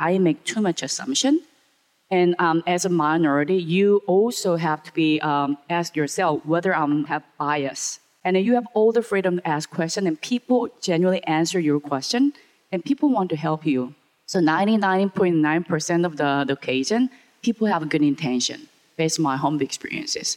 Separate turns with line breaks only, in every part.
I make too much assumption. And um, as a minority, you also have to be um, ask yourself whether I am have bias. And you have all the freedom to ask questions, and people genuinely answer your question, and people want to help you. So 99.9% of the, the occasion, people have a good intention based on my home experiences.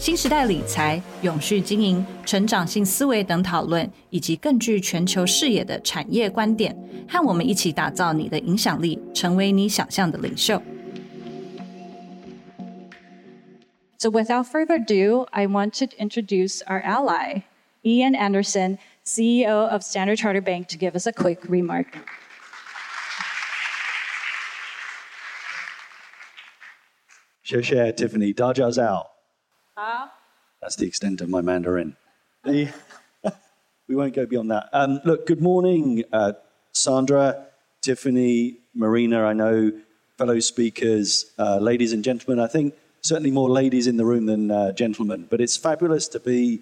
新时代理财、永续经营、成长性思维等讨论，以及更具全球视野的产业观点，和我们一起打造你的影响力，成为你想象的领袖。
So, without further ado, I want to introduce our ally, Ian Anderson, CEO of Standard Chartered Bank, to give us a quick remark.
谢谢 Tiffany，大家好。That's the extent of my Mandarin. we won't go beyond that. Um, look, good morning, uh, Sandra, Tiffany, Marina. I know fellow speakers, uh, ladies and gentlemen. I think certainly more ladies in the room than uh, gentlemen, but it's fabulous to be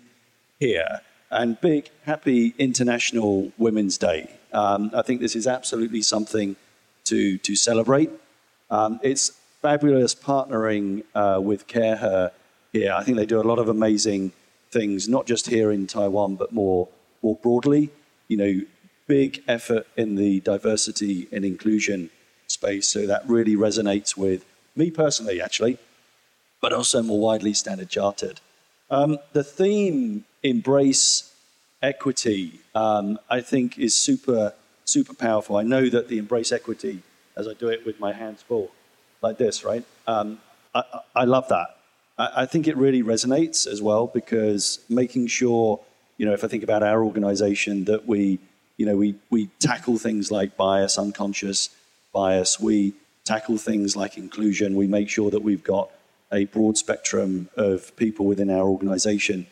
here. And big, happy International Women's Day. Um, I think this is absolutely something to, to celebrate. Um, it's fabulous partnering uh, with CareHer here. I think they do a lot of amazing things, not just here in Taiwan, but more more broadly. You know, big effort in the diversity and inclusion space. So that really resonates with me personally, actually, but also more widely Standard Chartered. Um, the theme embrace equity, um, I think, is super super powerful. I know that the embrace equity, as I do it with my hands full, like this, right? Um, I, I love that. I, think it really resonates as well because making sure, you know, if I think about our organization, that we, you know, we, we tackle things like bias, unconscious bias, we tackle things like inclusion, we make sure that we've got a broad spectrum of people within our organization.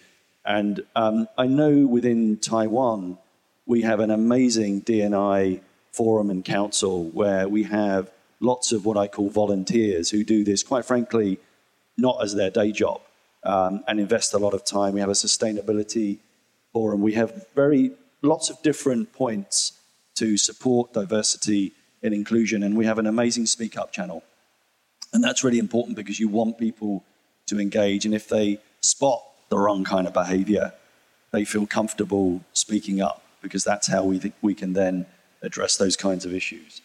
And um, I know within Taiwan, we have an amazing DNI forum and council where we have lots of what I call volunteers who do this, quite frankly, not as their day job um, and invest a lot of time. We have a sustainability forum. We have very lots of different points to support diversity and inclusion, and we have an amazing Speak Up channel. And that's really important because you want people to engage, and if they spot the wrong kind of behavior, they feel comfortable speaking up because that's how we think we can then address those kinds of issues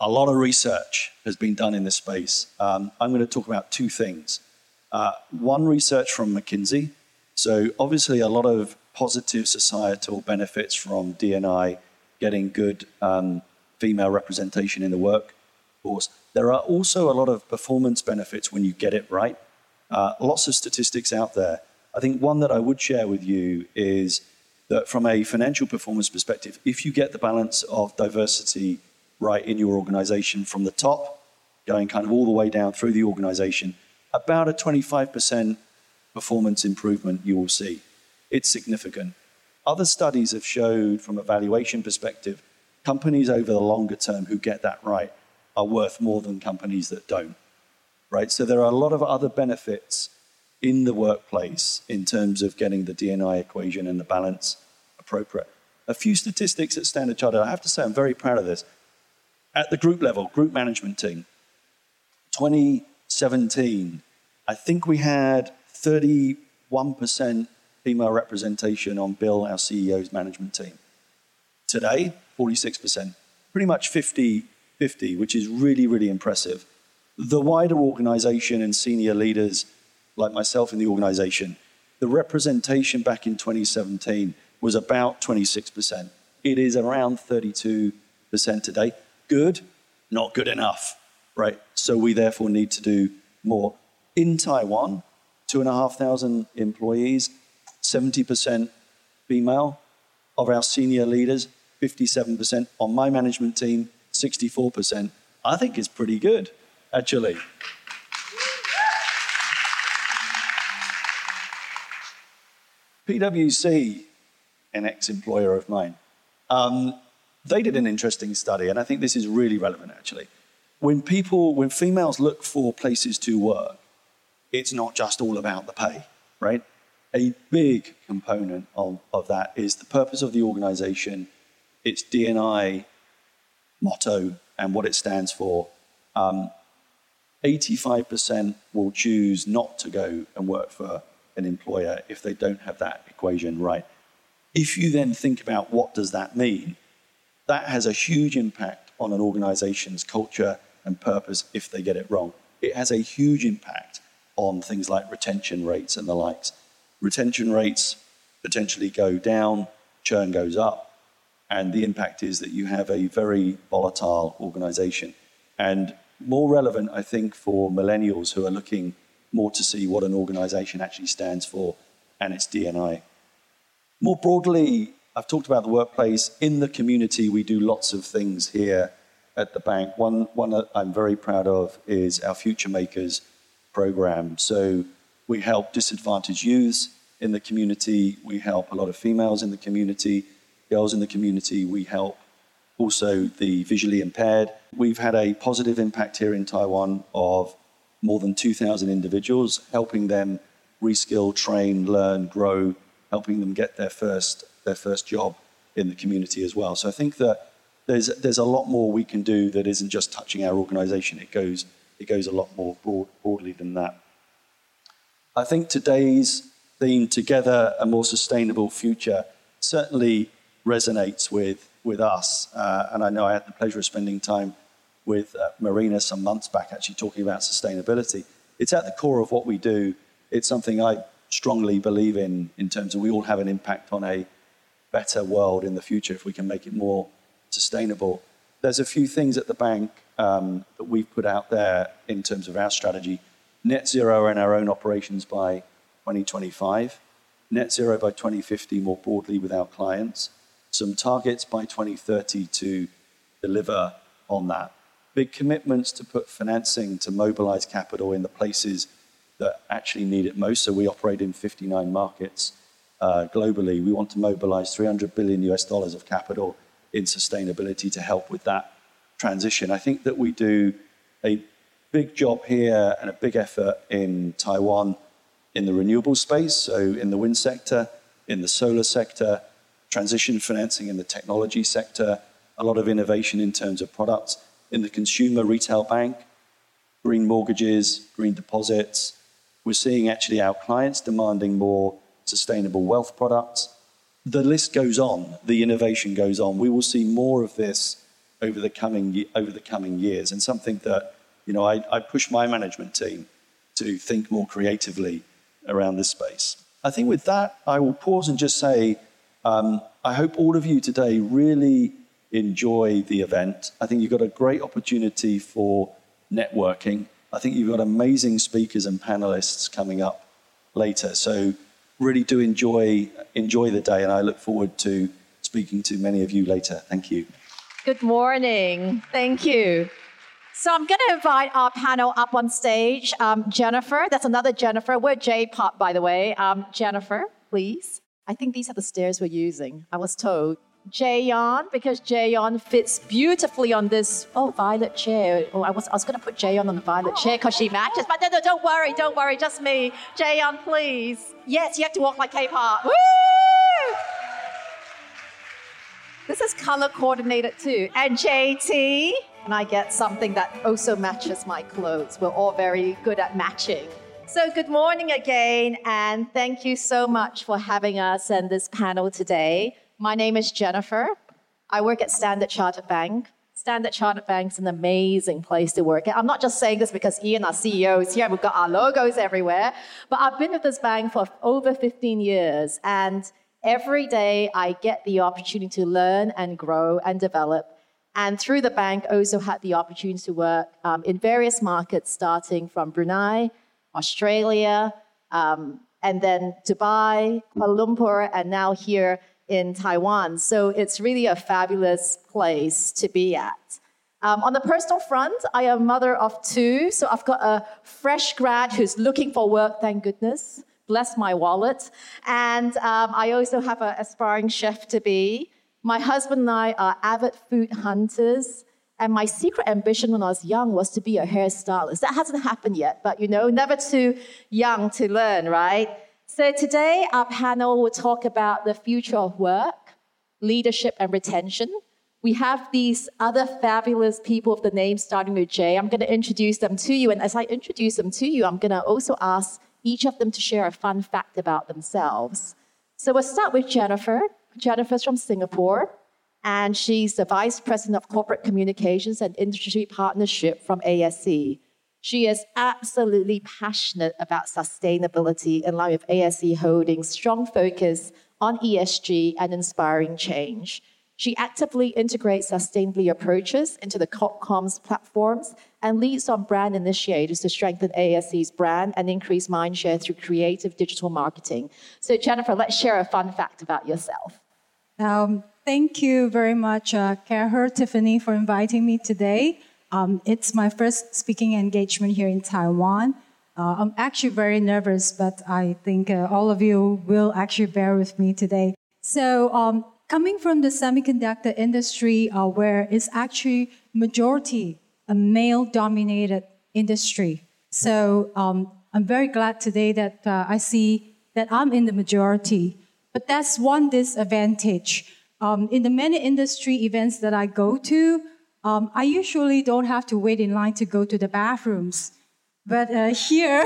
a lot of research has been done in this space. Um, I'm going to talk about two things. Uh, one, research from McKinsey. So, obviously, a lot of positive societal benefits from DNI getting good um, female representation in the workforce. There are also a lot of performance benefits when you get it right. Uh, lots of statistics out there. I think one that I would share with you is that from a financial performance perspective, if you get the balance of diversity right in your organization from the top, going kind of all the way down through the organization, about a 25% performance improvement you will see. It's significant. Other studies have showed from a valuation perspective, companies over the longer term who get that right are worth more than companies that don't. Right? So there are a lot of other benefits in the workplace in terms of getting the DNI equation and the balance appropriate. A few statistics at Standard Chartered. I have to say, I'm very proud of this at the group level, group management team, 2017, I think we had 31% female representation on Bill, our CEO's management team. Today, 46%, pretty much 50 50, which is really, really impressive. The wider organization and senior leaders like myself in the organization, the representation back in 2017 was about 26%. It is around 32% today good, not good enough, right? So we therefore need to do more. In Taiwan, two and a half thousand employees, 70% female. Of our senior leaders, 57%. On my management team, 64%. I think is pretty good, actually. PwC, an ex employer of mine, um, they did an interesting study, and I think this is really relevant actually. When people, when females look for places to work, it's not just all about the pay, right? A big component of, of that is the purpose of the organization, its DNI motto, and what it stands for. Um, 85% will choose not to go and work for an employer if they don't have that equation right. If you then think about what does that mean, that has a huge impact on an organization's culture and purpose if they get it wrong. It has a huge impact on things like retention rates and the likes. Retention rates potentially go down, churn goes up, and the impact is that you have a very volatile organization. And more relevant, I think, for millennials who are looking more to see what an organization actually stands for and its DNI. More broadly, I've talked about the workplace. In the community, we do lots of things here at the bank. One, one that I'm very proud of is our Future Makers program. So we help disadvantaged youths in the community. We help a lot of females in the community, girls in the community. We help also the visually impaired. We've had a positive impact here in Taiwan of more than 2,000 individuals, helping them reskill, train, learn, grow, helping them get their first, their first job in the community as well. So I think that there's, there's a lot more we can do that isn't just touching our organization. It goes, it goes a lot more broad, broadly than that. I think today's theme, Together a More Sustainable Future, certainly resonates with, with us. Uh, and I know I had the pleasure of spending time with uh, Marina some months back, actually talking about sustainability. It's at the core of what we do. It's something I strongly believe in, in terms of we all have an impact on a better world in the future if we can make it more sustainable. There's a few things at the bank um, that we've put out there in terms of our strategy. Net zero in our own operations by 2025, net zero by 2050 more broadly with our clients, some targets by 2030 to deliver on that big commitments to put financing to mobilize capital in the places that actually need it most. So we operate in 59 markets Uh, globally. We want to mobilize 300 billion US dollars of capital in sustainability to help with that transition. I think that we do a big job here and a big effort in Taiwan in the renewable space, so in the wind sector, in the solar sector, transition financing in the technology sector, a lot of innovation in terms of products in the consumer retail bank, green mortgages, green deposits. We're seeing actually our clients demanding more sustainable wealth products. The list goes on, the innovation goes on. We will see more of this over the coming, over the coming years, and something that you know, I, I push my management team to think more creatively around this space. I think with that, I will pause and just say um, I hope all of you today really enjoy the event. I think you've got a great opportunity for networking. I think you've got amazing speakers and panelists coming up later. So really do enjoy enjoy the day and I look forward to speaking to many of you later. Thank you.
Good morning. Thank you. So I'm going to invite our panel up on stage. Um, Jennifer, that's another Jennifer. We're J-pop, by the way. Um, Jennifer, please. I think these are the stairs we're using. I was told. Jaeyeon because Jaeyeon fits beautifully on this oh violet chair. Oh, I was I was gonna put Jaeyeon on the violet chair because she matches, but no, no, don't worry, don't worry, just me. Jaeyeon, please. Yes, you have to walk like K-pop. Woo! This is color coordinated too. And JT, and I get something that also matches my clothes. We're all very good at matching. So, good morning again, and thank you so much for having us and this panel today. My name is Jennifer. I work at Standard Chartered Bank. Standard Chartered Bank is an amazing place to work I'm not just saying this because Ian, our CEO, is here. We've got our logos everywhere. But I've been with this bank for over 15 years. And every day I get the opportunity to learn and grow and develop. And through the bank, also had the opportunity to work um, in various markets, starting from Brunei, Australia, um, and then Dubai, Kuala Lumpur, and now here in Taiwan. So it's really a fabulous place to be at. Um, on the personal front, I am a mother of two, so I've got a fresh grad who's looking for work, thank goodness, bless my wallet. And um, I also have an aspiring chef to be. My husband and I are avid food hunters. And my secret ambition when I was young was to be a hairstylist. That hasn't happened yet, but you know, never too young to learn, right? So today, our panel will talk about the future of work, leadership, and retention. We have these other fabulous people of the name starting with J. I'm going to introduce them to you. And as I introduce them to you, I'm going to also ask each of them to share a fun fact about themselves. So we'll start with Jennifer. Jennifer's from Singapore, and she's the Vice President of Corporate Communications and Industry Partnership from ASE. She is absolutely passionate about sustainability in line with ASE Holdings' strong focus on ESG and inspiring change. She actively integrates sustainability approaches into the comms platforms and leads on brand initiatives to strengthen ASE's brand and increase mindshare through creative digital marketing. So, Jennifer, let's share a fun fact about yourself.
Um, thank you very much, uh, Tiffany, for inviting me today. Um, it's my first speaking engagement here in Taiwan. Uh, I'm actually very nervous, but I think uh, all of you will actually bear with me today. So, um, coming from the semiconductor industry, uh, where it's actually majority a male-dominated industry. So um, I'm very glad today that uh, I see that I'm in the majority. But that's one disadvantage. Um, in the many industry events that I go to, um, I usually don't have to wait in line to go to the bathrooms. But uh, here,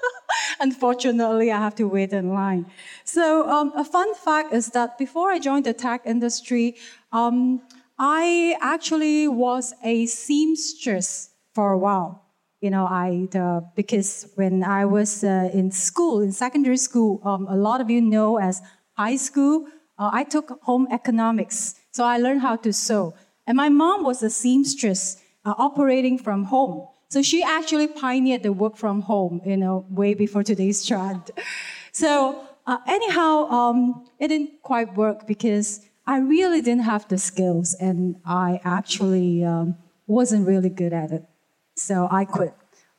unfortunately, I have to wait in line. So um, a fun fact is that before I joined the tech industry, um, I actually was a seamstress for a while. You know, I uh, because when I was uh, in school, in secondary school, um, a lot of you know as high school, uh, I took home economics, so I learned how to sew. And my mom was a seamstress uh, operating from home. So she actually pioneered the work from home, you know, way before today's trend. So uh, anyhow, um, it didn't quite work because I really didn't have the skills, and I actually um, wasn't really good at it. So I quit.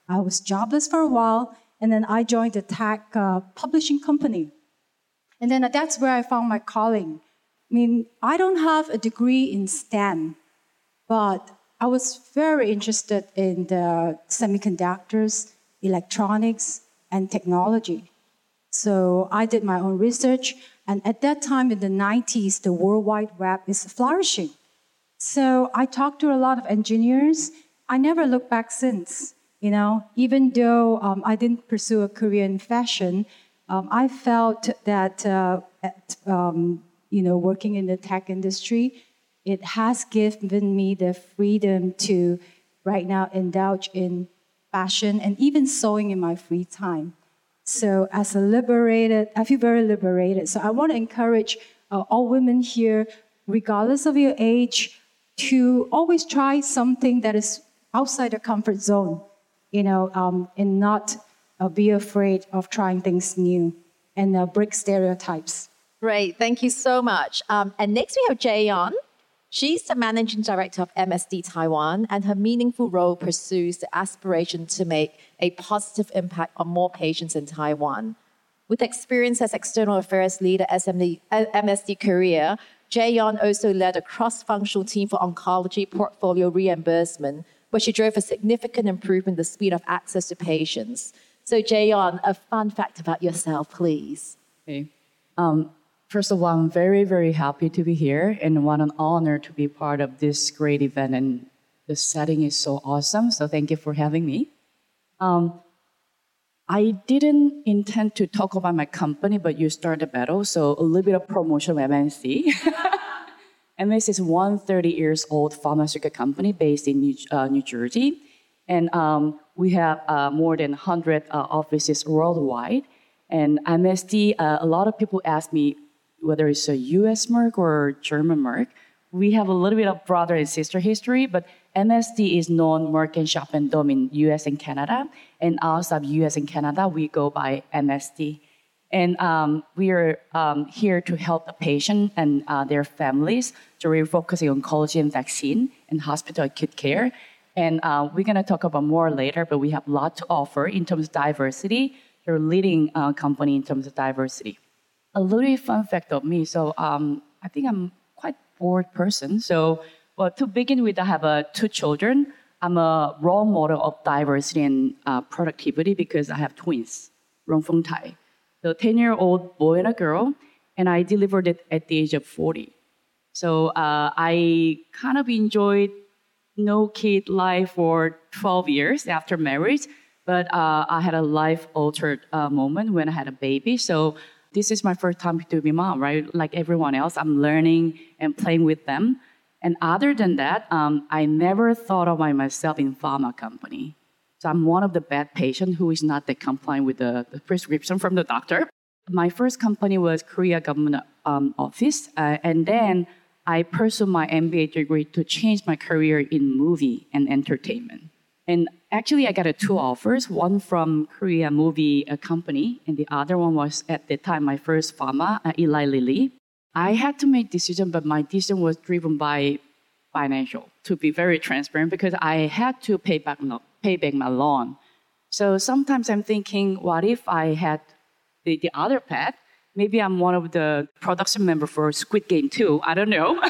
I was jobless for a while, and then I joined a tech uh, publishing company. And then that's where I found my calling. I mean, I don't have a degree in STEM, but I was very interested in the semiconductors, electronics, and technology. So I did my own research, and at that time in the 90s, the World Wide Web is flourishing. So I talked to a lot of engineers. I never looked back since. You know, even though um, I didn't pursue a career in fashion, um, I felt that uh, at, um, you know working in the tech industry, it has given me the freedom to right now indulge in fashion and even sewing in my free time. So, as a liberated, I feel very liberated. So, I want to encourage uh, all women here, regardless of your age, to always try something that is outside your comfort zone, you know, um, and not uh, be afraid of trying things new and uh, break stereotypes.
Great, thank you so much. Um, and next we have Jaeyeon. She's the managing director of MSD Taiwan, and her meaningful role pursues the aspiration to make a positive impact on more patients in Taiwan. With experience as external affairs leader at MSD Korea, Jaeyeon also led a cross-functional team for oncology portfolio reimbursement, where she drove a significant improvement in the speed of access to patients. So, Jaeyeon, a fun fact about yourself, please.
Okay. Um, First of all, I'm very, very happy to be here and what an honor to be part of this great event. And the setting is so awesome. So thank you for having me. Um, I didn't intend to talk about my company, but you started the battle. So a little bit of promotion of MNC. MS is one 30 years old pharmaceutical company based in New, uh, New Jersey. And um, we have uh, more than 100 uh, offices worldwide. And MSD, uh, a lot of people ask me, whether it's a US Merck or German Merck, we have a little bit of brother and sister history, but MSD is known Merck and Sharp and Dohme in US and Canada, and outside US and Canada, we go by MSD. And um, we are um, here to help the patient and uh, their families. So we're focusing on oncology and vaccine and hospital acute care. And uh, we're going to talk about more later, but we have a lot to offer in terms of diversity they're a leading uh, company in terms of diversity. A little fun fact of me. So um, I think I'm quite bored person. So, well, to begin with, I have uh, two children. I'm a role model of diversity and uh, productivity because I have twins, Rongfeng Tai. The 10 year old boy and a girl, and I delivered it at the age of 40. So uh, I kind of enjoyed no kid life for 12 years after marriage, but uh, I had a life altered uh, moment when I had a baby. So this is my first time to be mom, right? Like everyone else, I'm learning and playing with them. And other than that, um, I never thought of myself in pharma company. So I'm one of the bad patients who is not compliant with the, the prescription from the doctor. My first company was Korea Government um, Office, uh, and then I pursued my MBA degree to change my career in movie and entertainment. And actually, I got a two offers, one from Korea Movie uh, Company, and the other one was at the time my first pharma, uh, Eli Lilly. I had to make decision, but my decision was driven by financial. To be very transparent, because I had to pay back pay back my loan. So sometimes I'm thinking, what if I had the, the other path? Maybe I'm one of the production member for Squid Game too. I don't know.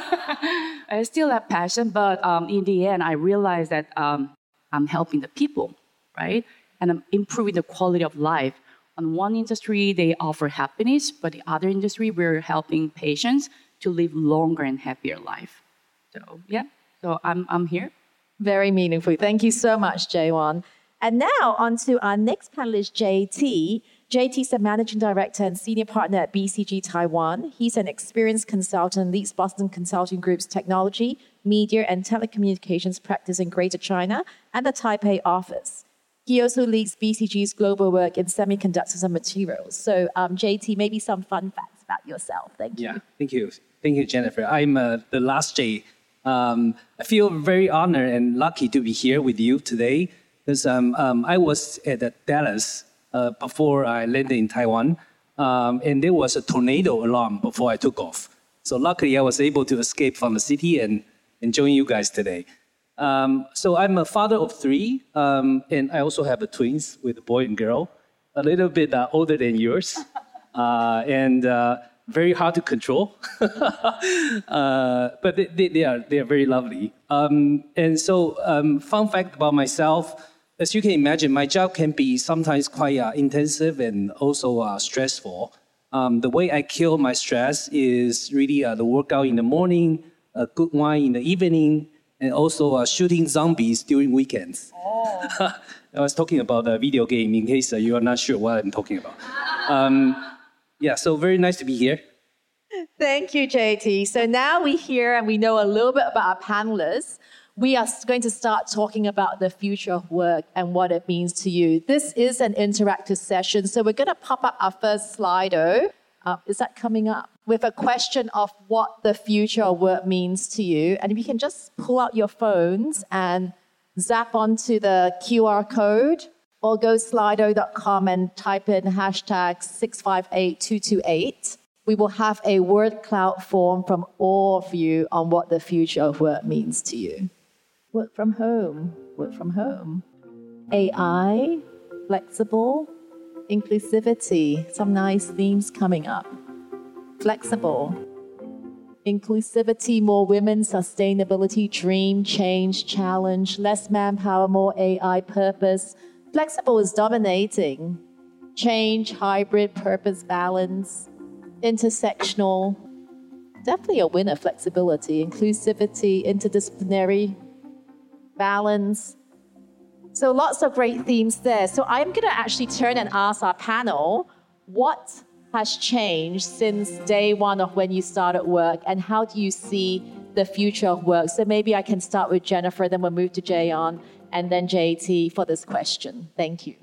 I still have passion, but um, in the end, I realized that um, I'm helping the people, right? And I'm improving the quality of life on one industry, they offer happiness, but the other industry, we're helping patients to live longer and happier life. So yeah, so I'm I'm here.
Very meaningful. Thank you so much, Jaewon. And now on to our next panelist, JT. JT is the managing director and senior partner at BCG Taiwan. He's an experienced consultant, leads Boston Consulting Group's technology, media, and telecommunications practice in Greater China and the Taipei office. He also leads BCG's global work in semiconductors and materials. So, um, JT, maybe some fun facts about yourself. Thank you.
Yeah, thank you. Thank you, Jennifer. I'm uh, the last J. Um, I feel very honored and lucky to be here with you today because um, um, I was at Dallas uh, before I landed in Taiwan, um, and there was a tornado alarm before I took off. So luckily, I was able to escape from the city and, and join you guys today. Um, so I'm a father of three, um, and I also have a twins with a boy and girl, a little bit uh, older than yours, uh, and uh, very hard to control. Uh, but they, they, they, are they are very lovely. Um, and so, um, fun fact about myself: as you can imagine, my job can be sometimes quite uh, intensive and also uh, stressful. Um, the way I kill my stress is really the workout in the morning, a good wine in the evening and also uh, shooting zombies during weekends. Oh. I was talking about a video game in case uh, you are not sure what I'm talking about. Um, yeah, so very nice to be here.
Thank you, JT. So now we hear and we know a little bit about our panelists. We are going to start talking about the future of work and what it means to you. This is an interactive session, so we're going to pop up our first Slido. Uh, is that coming up? With a question of what the future of work means to you. And if you can just pull out your phones and zap onto the QR code or go slido.com and type in hashtag 658228. We will have a word cloud form from all of you on what the future of work means to you. Work from home, work from home. AI, flexible, inclusivity, some nice themes coming up flexible. Inclusivity, more women, sustainability, dream, change, challenge, less manpower, more AI, purpose. Flexible is dominating. Change, hybrid, purpose, balance, intersectional. Definitely a winner, flexibility, inclusivity, interdisciplinary, balance. So lots of great themes there. So I'm going to actually turn and ask our panel what has changed since day one of when you started work, and how do you see the future of work? So maybe I can start with Jennifer, then we'll move to Jaeyeon, and then JT for this question. Thank you.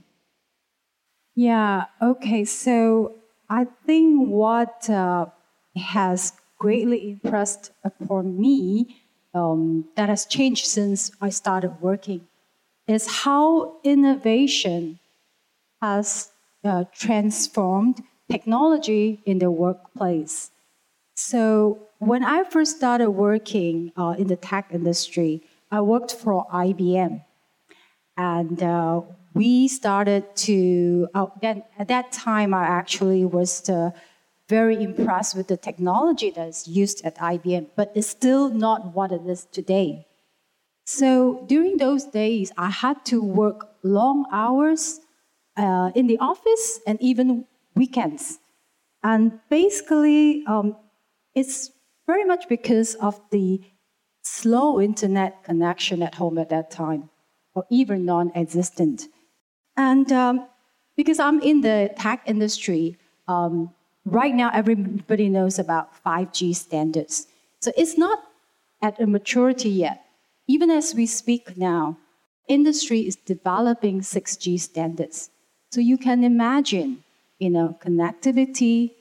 Yeah, okay. So I think what uh, has greatly impressed upon me um, that has changed since I started working is how innovation has uh, transformed technology in the workplace. So when I first started working uh, in the tech industry, I worked for IBM. And uh, we started to, uh, then at that time, I actually was uh, very impressed with the technology that is used at IBM, but it's still not what it is today. So during those days, I had to work long hours uh, in the office and even weekends. And basically, um, it's very much because of the slow internet connection at home at that time, or even non existent. And um, because I'm in the tech industry, um, right now everybody knows about 5G standards. So it's not at a maturity yet. Even as we speak now, industry is developing 6G standards. So you can imagine, you know, connectivity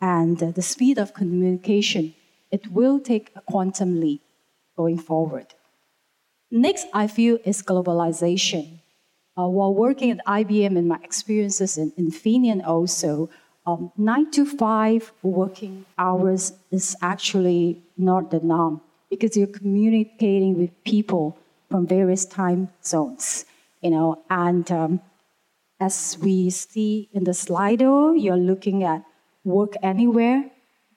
and the speed of communication. It will take a quantum leap going forward. Next, I feel is globalization. Uh, while working at IBM and my experiences in Infineon also, um, nine to five working hours is actually not the norm because you're communicating with people from various time zones, you know, and um, as we see in the Slido, you're looking at work anywhere,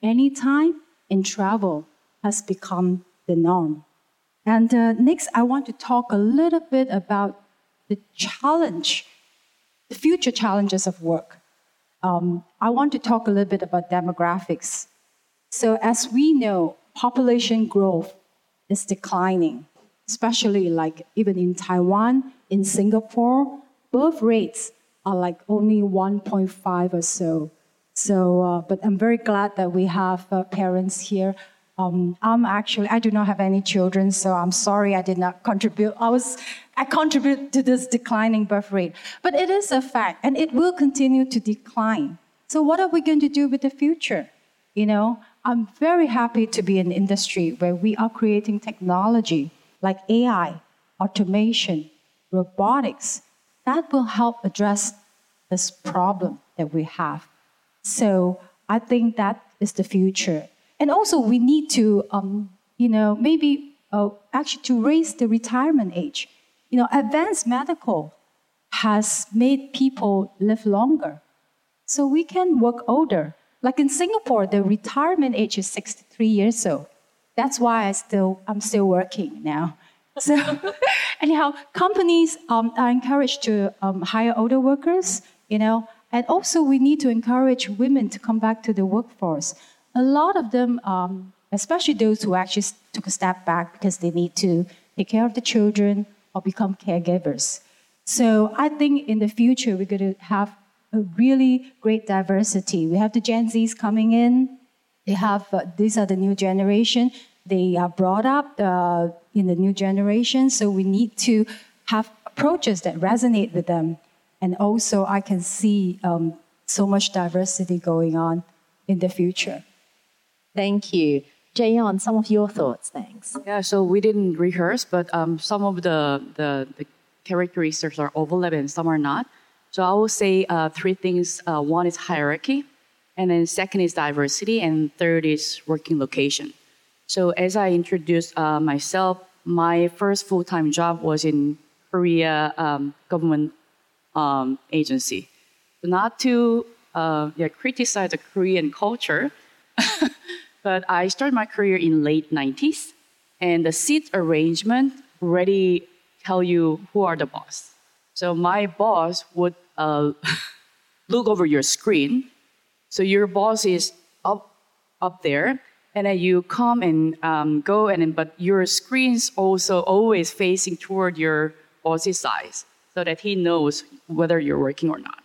anytime, and travel has become the norm. And uh, next, I want to talk a little bit about the challenge, the future challenges of work. Um, I want to talk a little bit about demographics. So, as we know, population growth is declining, especially like even in Taiwan, in Singapore, birth rates are like only 1.5 or so. So, uh, but I'm very glad that we have uh, parents here um, I'm actually, I do not have any children, so I'm sorry I did not contribute. I was, I contribute to this declining birth rate. But it is a fact, and it will continue to decline. So what are we going to do with the future? You know, I'm very happy to be in an industry where we are creating technology like AI, automation, robotics, that will help address this problem that we have. So I think that is the future. And also, we need to, um, you know, maybe uh, actually to raise the retirement age. You know, advanced medical has made people live longer. So we can work older. Like in Singapore, the retirement age is 63 years old. That's why I still, I'm still working now. So, anyhow, companies um, are encouraged to um, hire older workers, you know, and also we need to encourage women to come back to the workforce a lot of them, um, especially those who actually took a step back because they need to take care of the children or become caregivers. So I think in the future we're going to have a really great diversity. We have the Gen Zs coming in. They have uh, these are the new generation. They are brought up uh, in the new generation, so we need to have approaches that resonate with them. And also, I can see um, so much diversity going on in the future.
Thank you. Jaeyeon, some of your thoughts, thanks.
Yeah, so we didn't rehearse, but um, some of the, the, the, characteristics are overlapping and some are not. So I will say uh, three things. Uh, one is hierarchy, and then second is diversity, and third is working location. So as I introduced uh, myself, my first full-time job was in Korea um, government um, agency. Not to uh, yeah, criticize the Korean culture, But I started my career in late 90s, and the seat arrangement already tell you who are the boss. So my boss would uh, look over your screen. So your boss is up up there, and then you come and um, go, and then, but your screen's also always facing toward your boss's size, so that he knows whether you're working or not.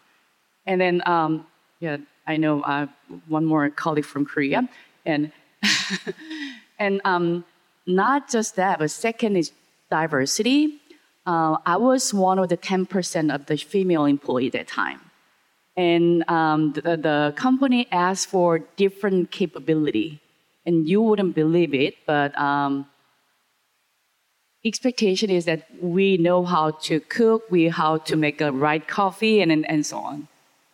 And then, um, yeah, I know uh, one more colleague from Korea. And, and um, not just that, but second is diversity. Uh, I was one of the 10% of the female employee at that time. And um, the, the, company asked for different capability. And you wouldn't believe it, but um, expectation is that we know how to cook, we how to make a right coffee, and, and, and so on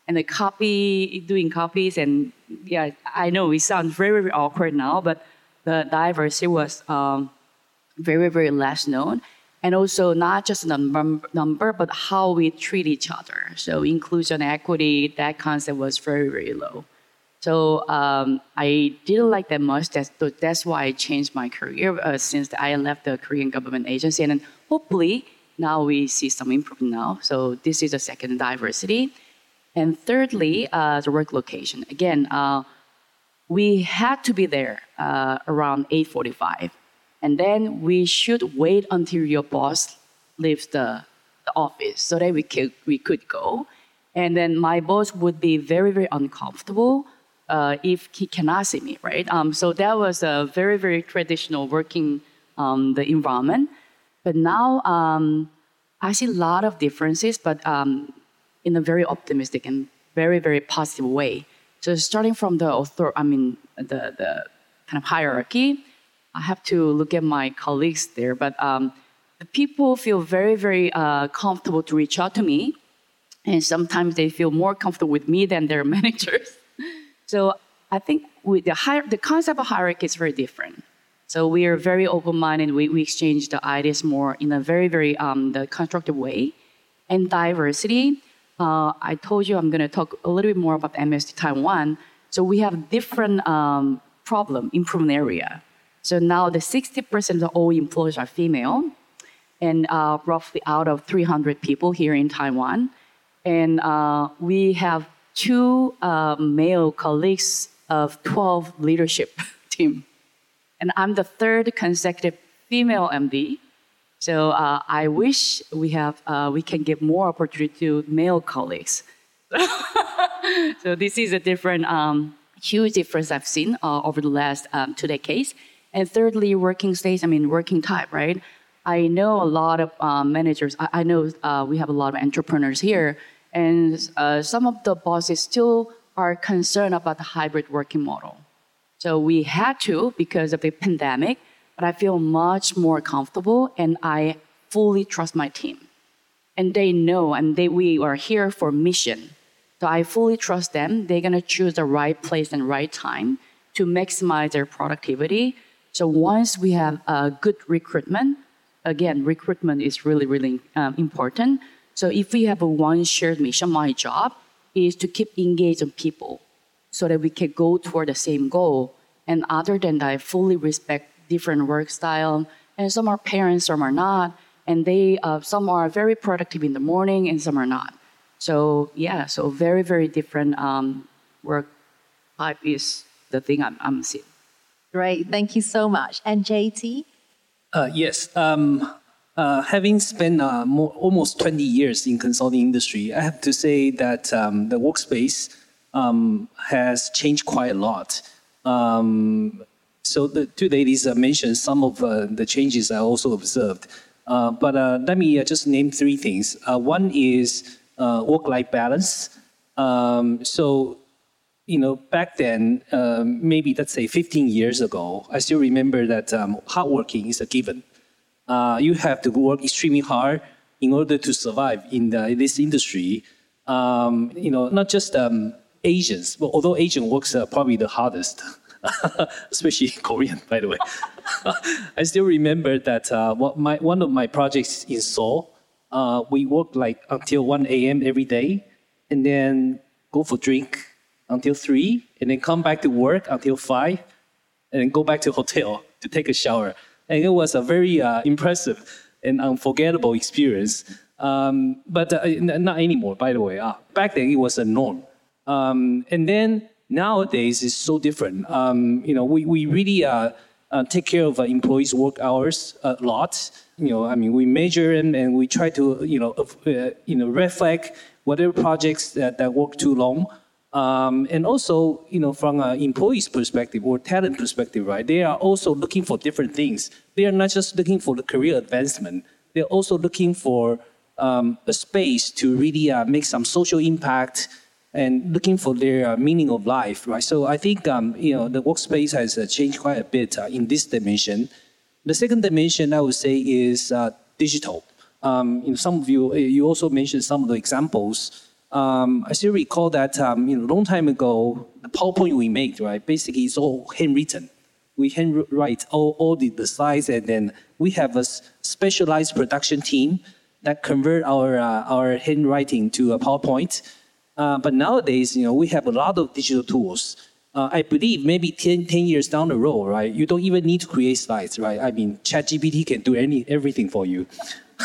and the copy, doing copies, and yeah, I know it sounds very, very awkward now, but the diversity was um, very, very less known. and also not just the number, but how we treat each other. So inclusion, equity, that concept was very, very low. So um, I didn't like that much. That's, that's why I changed my career uh, since I left the Korean government agency. And hopefully now we see some improvement now. So this is the second diversity. And thirdly, uh, the work location. Again, uh, we had to be there uh, around 8.45. And then we should wait until your boss leaves the, the office so that we could, we could go. And then my boss would be very, very uncomfortable uh, if he cannot see me, right? Um, so that was a very, very traditional working um, the environment. But now um, I see a lot of differences, but um, in a very optimistic and very, very positive way. So starting from the author, I mean the the kind of hierarchy, I have to look at my colleagues there, but um, the people feel very, very uh, comfortable to reach out to me, and sometimes they feel more comfortable with me than their managers. So I think with the, hier- the concept of hierarchy is very different. So we are very open-minded. We, we exchange the ideas more in a very, very um, the constructive way. And diversity, uh, I told you I'm going to talk a little bit more about MSD Taiwan. So we have different um, problem improvement area. So now the 60% of all employees are female, and uh, roughly out of 300 people here in Taiwan. And uh, we have two uh, male colleagues of 12 leadership team. And I'm the third consecutive female MD. So uh, I wish we have uh, we can give more opportunity to male colleagues. so this is a different, um, huge difference I've seen uh, over the last um, two decades. And thirdly, working stage. I mean, working time, right? I know a lot of uh, managers. I, I know uh, we have a lot of entrepreneurs here and uh, some of the bosses still are concerned about the hybrid working model. So we had to because of the pandemic, but I feel much more comfortable and I fully trust my team. And they know and they, we are here for mission. So I fully trust them. They're going to choose the right place and right time to maximize their productivity. So once we have a good recruitment, again, recruitment is really, really um, important. So if we have a one shared mission, my job is to keep engaging people so that we can go toward the same goal. And other than that, I fully respect different work style. And some are parents, some are not. And they, uh, some are very productive in the morning and some are not. So yeah, so very, very different um, work type is the thing I'm, I'm seeing.
Great, thank you so much. And JT?
Uh, yes, um, uh, having spent uh, more, almost 20 years in consulting industry, I have to say that um, the workspace um, has changed quite a lot. Um, so the two ladies uh, mentioned some of uh, the changes I also observed. Uh, but let me just name three things. one is work-life balance. Um, so you know, back then, um, maybe let's say 15 years ago, I still remember that um, hardworking is a given uh, you have to work extremely hard in order to survive in, the, in this industry. Um, you know, not just um, Asians, but although Asian works are probably the hardest, especially Korean, by the way. I still remember that uh, what my, one of my projects in Seoul, uh, we worked like until 1 a.m. every day, and then go for drink until 3, and then come back to work until 5, and then go back to hotel to take a shower and it was a very uh, impressive and unforgettable experience. Um, but uh, not anymore, by the way. Uh, back then, it was a norm. Um, and then nowadays, it's so different. Um, you know, we, we really uh, uh take care of employees' work hours a lot. You know, I mean, we measure them and we try to, you know, uh, you know, reflect whatever projects that, that work too long. Um, and also, you know, from an employee's perspective or talent perspective, right? They are also looking for different things. They are not just looking for the career advancement. They're also looking for um, a space to really uh, make some social impact and looking for their uh, meaning of life, right? So I think, um, you know, the workspace has uh, changed quite a bit uh, in this dimension. The second dimension I would say is uh, digital. Um, you know, some of you, you also mentioned some of the examples um, I still recall that um, you know, a long time ago, the PowerPoint we made, right, basically it's all handwritten. we handwrite all, all the, the slides, and then we have a specialized production team that convert our uh, our handwriting to a PowerPoint. Uh, but nowadays, you know, we have a lot of digital tools. Uh, I believe maybe 10, 10, years down the road, right? You don't even need to create slides, right? I mean, ChatGPT can do any everything for you.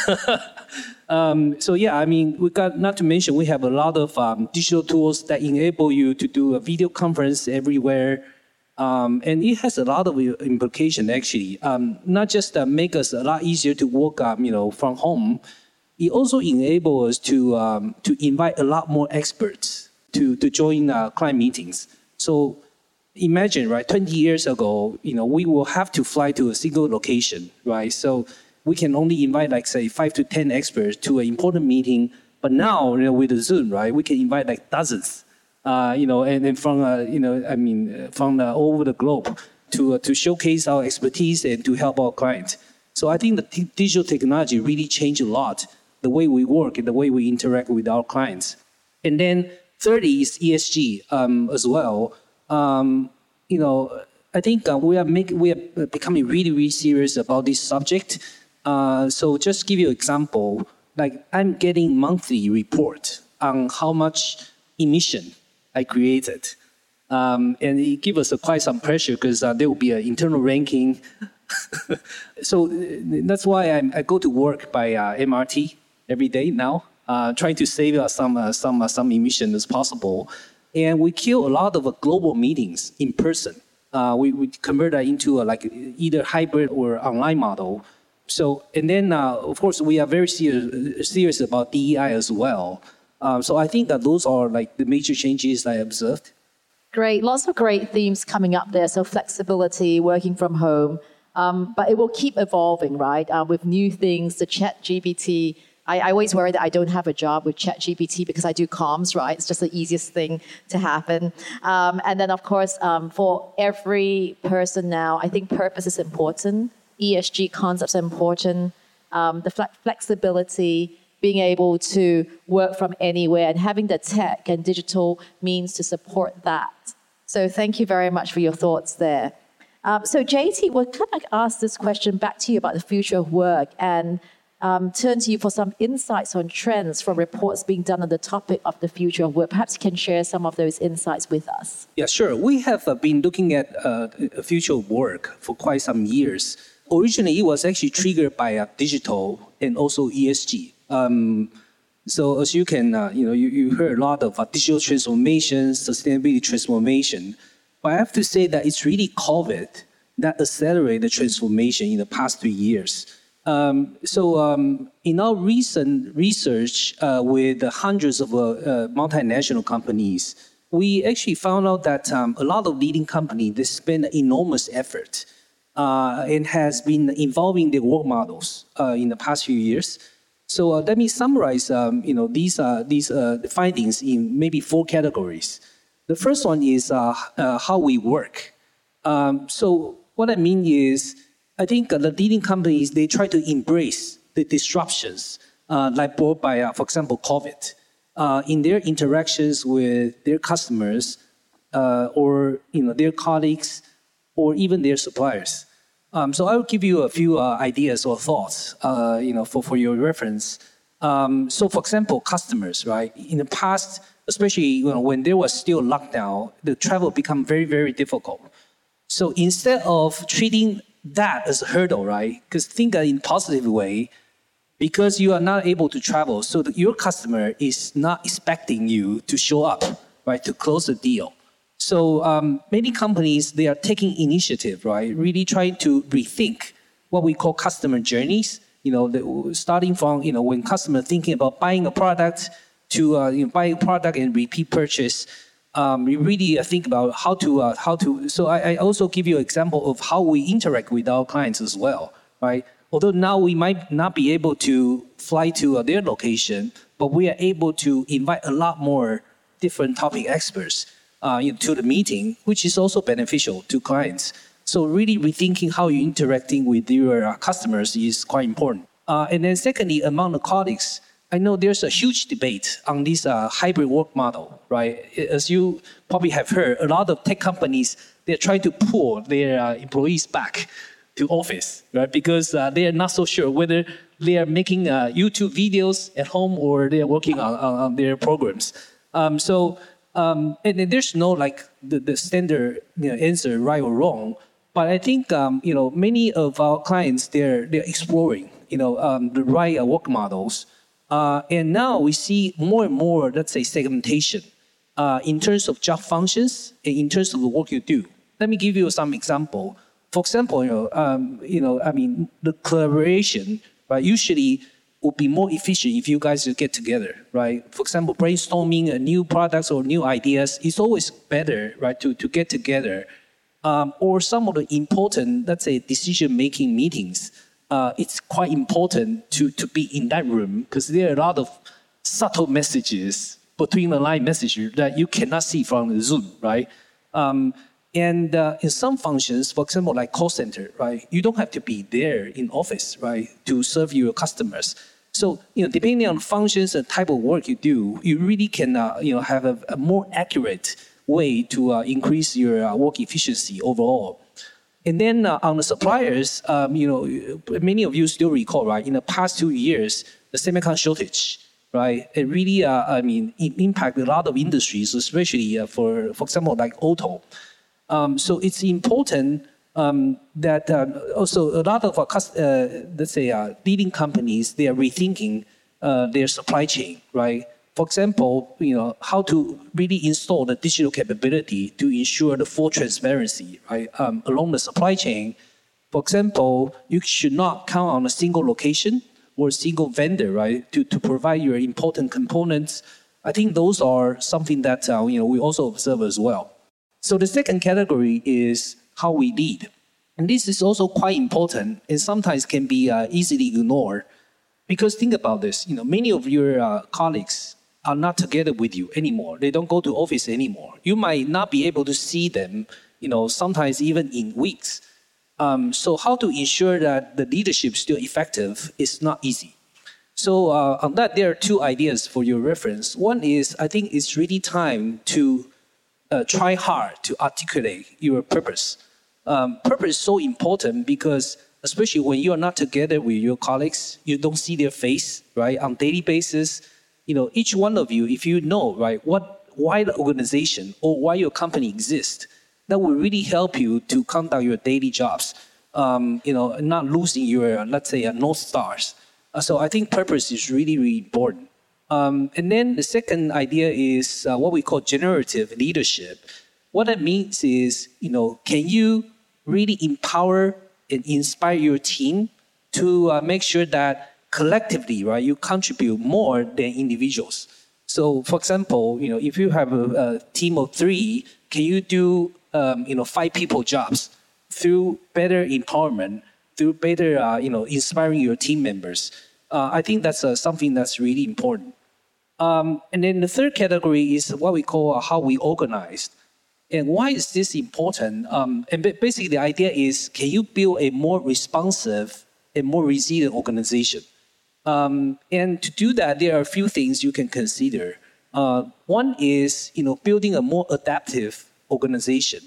um, so yeah, I mean, we got not to mention we have a lot of um, digital tools that enable you to do a video conference everywhere. Um, and it has a lot of implication actually. Um, not just uh, make us a lot easier to work, um, you know, from home. It also enables us to um, to invite a lot more experts to to join uh, client meetings. So imagine, right? Twenty years ago, you know, we will have to fly to a single location, right? So we can only invite like say five to ten experts to an important meeting. But now, you know, with the Zoom, right, we can invite like dozens, uh, you know, and, then from uh, you know, I mean, uh, from uh, all over the globe to uh, to showcase our expertise and to help our clients. So I think the digital technology really changed a lot the way we work and the way we interact with our clients. And then thirdly is ESG um, as well. Um, you know, I think uh, we are making we are becoming really really serious about this subject. Uh, so just give you an example, like I'm getting monthly report on how much emission I created. Um, and it gives us quite some pressure because uh, there will be an internal ranking. so uh, that's why I'm, i go to work by uh, MRT every day now, trying to save some some some emission as possible. And we kill a lot of global meetings in person. we, we convert that into a, like either hybrid or online model so, and then uh, of course we are very serious, serious about DEI as well. Um, so I think that those are like the major changes I observed.
Great, lots of great themes coming up there. So flexibility, working from home, um, but it will keep evolving, right? Uh, with new things, the Chat GPT. I, I, always worry that I don't have a job with Chat GPT because I do comms, right? It's just the easiest thing to happen. Um, and then, of course, um, for every person now, I think purpose is important. ESG concepts are important. Um, the flexibility, being able to work from anywhere, and having the tech and digital means to support that. So, thank you very much for your thoughts there. Um, so, JT, we'll kind of ask this question back to you about the future of work and um, turn to you for some insights on trends from reports being done on the topic of the future of work. Perhaps you can share some of those insights with us.
Yeah, sure. We have uh, been looking at uh, future work for quite some years originally it was actually triggered by uh, digital and also ESG. Um, so as you can, uh, you know, you, you heard a lot of uh, digital transformation, sustainability transformation. But I have to say that it's really COVID that accelerated the transformation in the past three years. Um, so um, in our recent research uh, with hundreds of uh, uh, multinational companies, we actually found out that um, a lot of leading companies they spend enormous effort uh, and has been evolving their work models uh, in the past few years. So uh, let me summarize, um, you know, these these findings in maybe four categories. The first one is how we work. Um, so what I mean is, I think the leading companies they try to embrace the disruptions like brought by, for example, COVID, in their interactions with their customers or you know their colleagues or even their suppliers. Um, so I will give you a few uh, ideas or thoughts, uh, you know, for, for your reference. Um, so, for example, customers, right? In the past, especially you know, when there was still lockdown, the travel become very, very difficult. So instead of treating that as a hurdle, right? Because think in positive way, because you are not able to travel, so your customer is not expecting you to show up, right, to close the deal. So um, many companies they are taking initiative, right? Really trying to rethink what we call customer journeys. You know, the, starting from you know when customer thinking about buying a product to uh, you know, buying a product and repeat purchase. Um, we really uh, think about how to uh, how to. So I, I also give you an example of how we interact with our clients as well, right? Although now we might not be able to fly to uh, their location, but we are able to invite a lot more different topic experts uh, to the meeting, which is also beneficial to clients. So really rethinking how you're interacting with your uh, customers is quite important. Uh, and then secondly, among the colleagues, I know there's a huge debate on this uh, hybrid work model, right? As you probably have heard, a lot of tech companies, they're trying to pull their uh, employees back to office, right? Because uh, they are not so sure whether they are making uh, YouTube videos at home or they are working on, on, their programs. Um, so, um, and, and, there's no like the, the standard you know, answer, right or wrong. But I think um, you know many of our clients they're they're exploring you know um, the right uh, work models, uh, and now we see more and more let's say segmentation uh, in terms of job functions and in terms of the work you do. Let me give you some example. For example, you know, um, you know, I mean, the collaboration right? Usually would be more efficient if you guys get together, right? For example, brainstorming new products or new ideas is always better, right, to, to get together. Um, or some of the important, let's say, decision-making meetings, uh, it's quite important to, to be in that room because there are a lot of subtle messages between the line messages that you cannot see from Zoom, right? Um, and uh, in some functions, for example, like call center, right, you don't have to be there in office, right, to serve your customers. So, you know, depending on functions and type of work you do, you really can, uh, you know, have a, a, more accurate way to uh, increase your uh, work efficiency overall. And then uh, on the suppliers, um, you know, many of you still recall, right, in the past two years, the semiconductor shortage, right, it really, uh, I mean, it impacted a lot of industries, especially for, for example, like auto. Um, so it's important um, that um, also a lot of uh, let's say, uh, leading companies, they are rethinking uh, their supply chain, right? For example, you know, how to really install the digital capability to ensure the full transparency, right, um, along the supply chain. For example, you should not count on a single location or a single vendor, right, to, to provide your important components. I think those are something that, uh, you know, we also observe as well. So the second category is how we lead. And this is also quite important and sometimes can be uh, easily ignored. Because think about this, you know, many of your uh, colleagues are not together with you anymore. They don't go to office anymore. You might not be able to see them, you know, sometimes even in weeks. Um, so how to ensure that the leadership is still effective is not easy. So uh, on that, there are two ideas for your reference. One is I think it's really time to uh, try hard to articulate your purpose. Um, purpose is so important because especially when you are not together with your colleagues, you don't see their face, right, on daily basis. You know, each one of you, if you know, right, what, why the organization or why your company exists, that will really help you to conduct your daily jobs. Um, you know, not losing your, let's say, uh, north stars. Uh, so I think purpose is really, really important. Um, and then the second idea is uh, what we call generative leadership. What that means is, you know, can you really empower and inspire your team to uh, make sure that collectively, right, you contribute more than individuals. So, for example, you know, if you have a, a team of three, can you do, um, you know, five people jobs through better empowerment, through better, uh, you know, inspiring your team members? Uh, I think that's uh, something that's really important. Um, and then the third category is what we call how we organize. And why is this important? Um, and basically, the idea is can you build a more responsive and more resilient organization? Um, and to do that, there are a few things you can consider. Uh, one is you know building a more adaptive organization.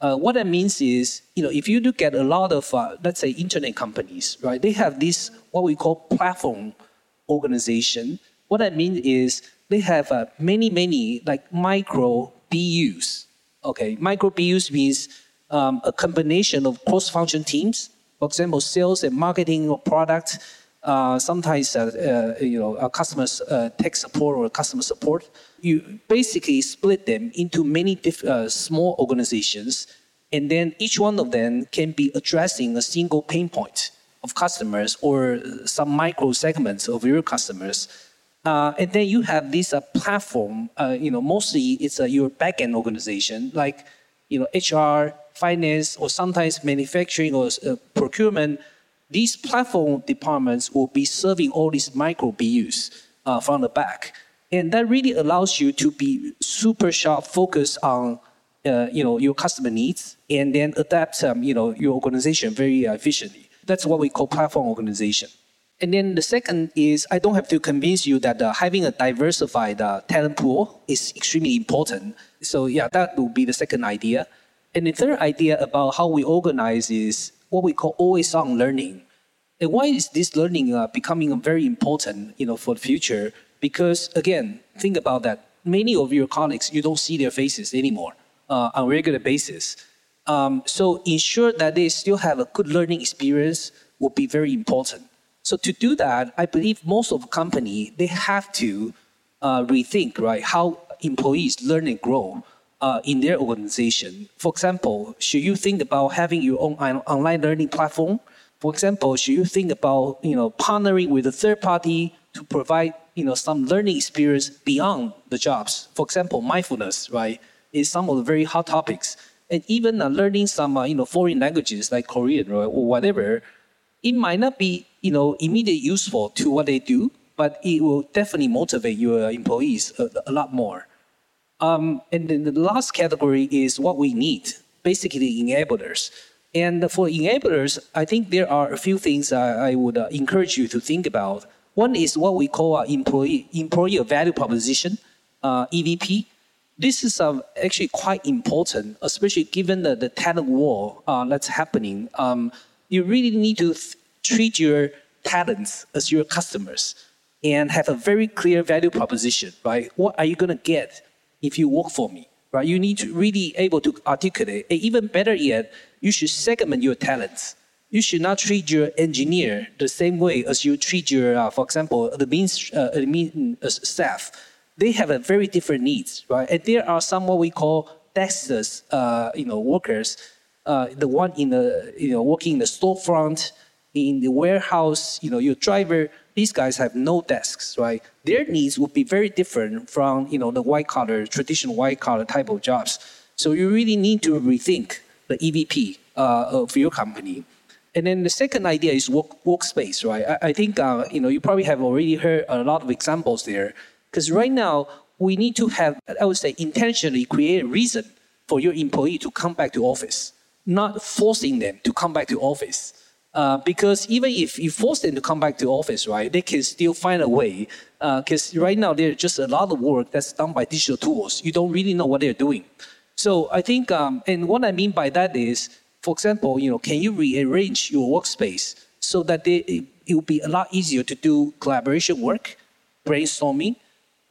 Uh, what that means is, you know, if you look at a lot of, uh, let's say, internet companies, right? They have this what we call platform organization, what I mean is they have uh, many, many like micro BUs. Okay, micro BUs means um, a combination of cross-function teams. For example, sales and marketing or product. Uh, sometimes uh, uh you know customers uh, tech support or customer support. You basically split them into many diff- uh, small organizations, and then each one of them can be addressing a single pain point of customers or some micro segments of your customers and then you have this platform, you know, mostly it's your backend organization, like, you know, HR, finance, or sometimes manufacturing or procurement. These platform departments will be serving all these micro BUs uh, from the back. And that really allows you to be super sharp, focused on, you know, your customer needs, and then adapt, um, you know, your organization very efficiently. That's what we call platform organization. And then the second is I don't have to convince you that uh, having a diversified uh, talent pool is extremely important. So yeah, that will be the second idea. And the third idea about how we organize is what we call always on learning. And why is this learning uh, becoming very important, you know, for the future? Because again, think about that. Many of your colleagues, you don't see their faces anymore uh, on a regular basis. Um, so ensure that they still have a good learning experience will be very important. So to do that, I believe most of the company they have to uh, rethink right how employees learn and grow uh, in their organization. For example, should you think about having your own online learning platform? For example, should you think about you know partnering with a third party to provide you know some learning experience beyond the jobs? For example, mindfulness, right, is some of the very hot topics, and even uh, learning some uh, you know foreign languages like Korean right, or whatever. It might not be you know immediately useful to what they do, but it will definitely motivate your employees a, a lot more. Um, and then the last category is what we need, basically enablers. And for enablers, I think there are a few things I, I would uh, encourage you to think about. One is what we call an employee, employee value proposition, uh, EVP. This is uh, actually quite important, especially given the, the talent war uh, that's happening. Um, you really need to th- treat your talents as your customers and have a very clear value proposition, right? What are you going to get if you work for me, right? You need to really able to articulate. And even better yet, you should segment your talents. You should not treat your engineer the same way as you treat your, uh, for example, the admin, uh, admin uh, staff. They have a very different needs, right? And there are some what we call deskless, uh, you know, workers. Uh, the one in the, you know, working in the storefront, in the warehouse, you know, your driver, these guys have no desks, right? Their needs would be very different from, you know, the white collar, traditional white collar type of jobs. So you really need to rethink the EVP uh, of your company. And then the second idea is work, workspace, right? I, I think, uh, you know, you probably have already heard a lot of examples there. Because right now, we need to have, I would say, intentionally create a reason for your employee to come back to office, not forcing them to come back to office. Uh, because even if you force them to come back to office, right, they can still find a way. Because uh, right now there's just a lot of work that's done by digital tools. You don't really know what they're doing. So I think, um, and what I mean by that is, for example, you know, can you rearrange your workspace so that they, it, it will be a lot easier to do collaboration work, brainstorming,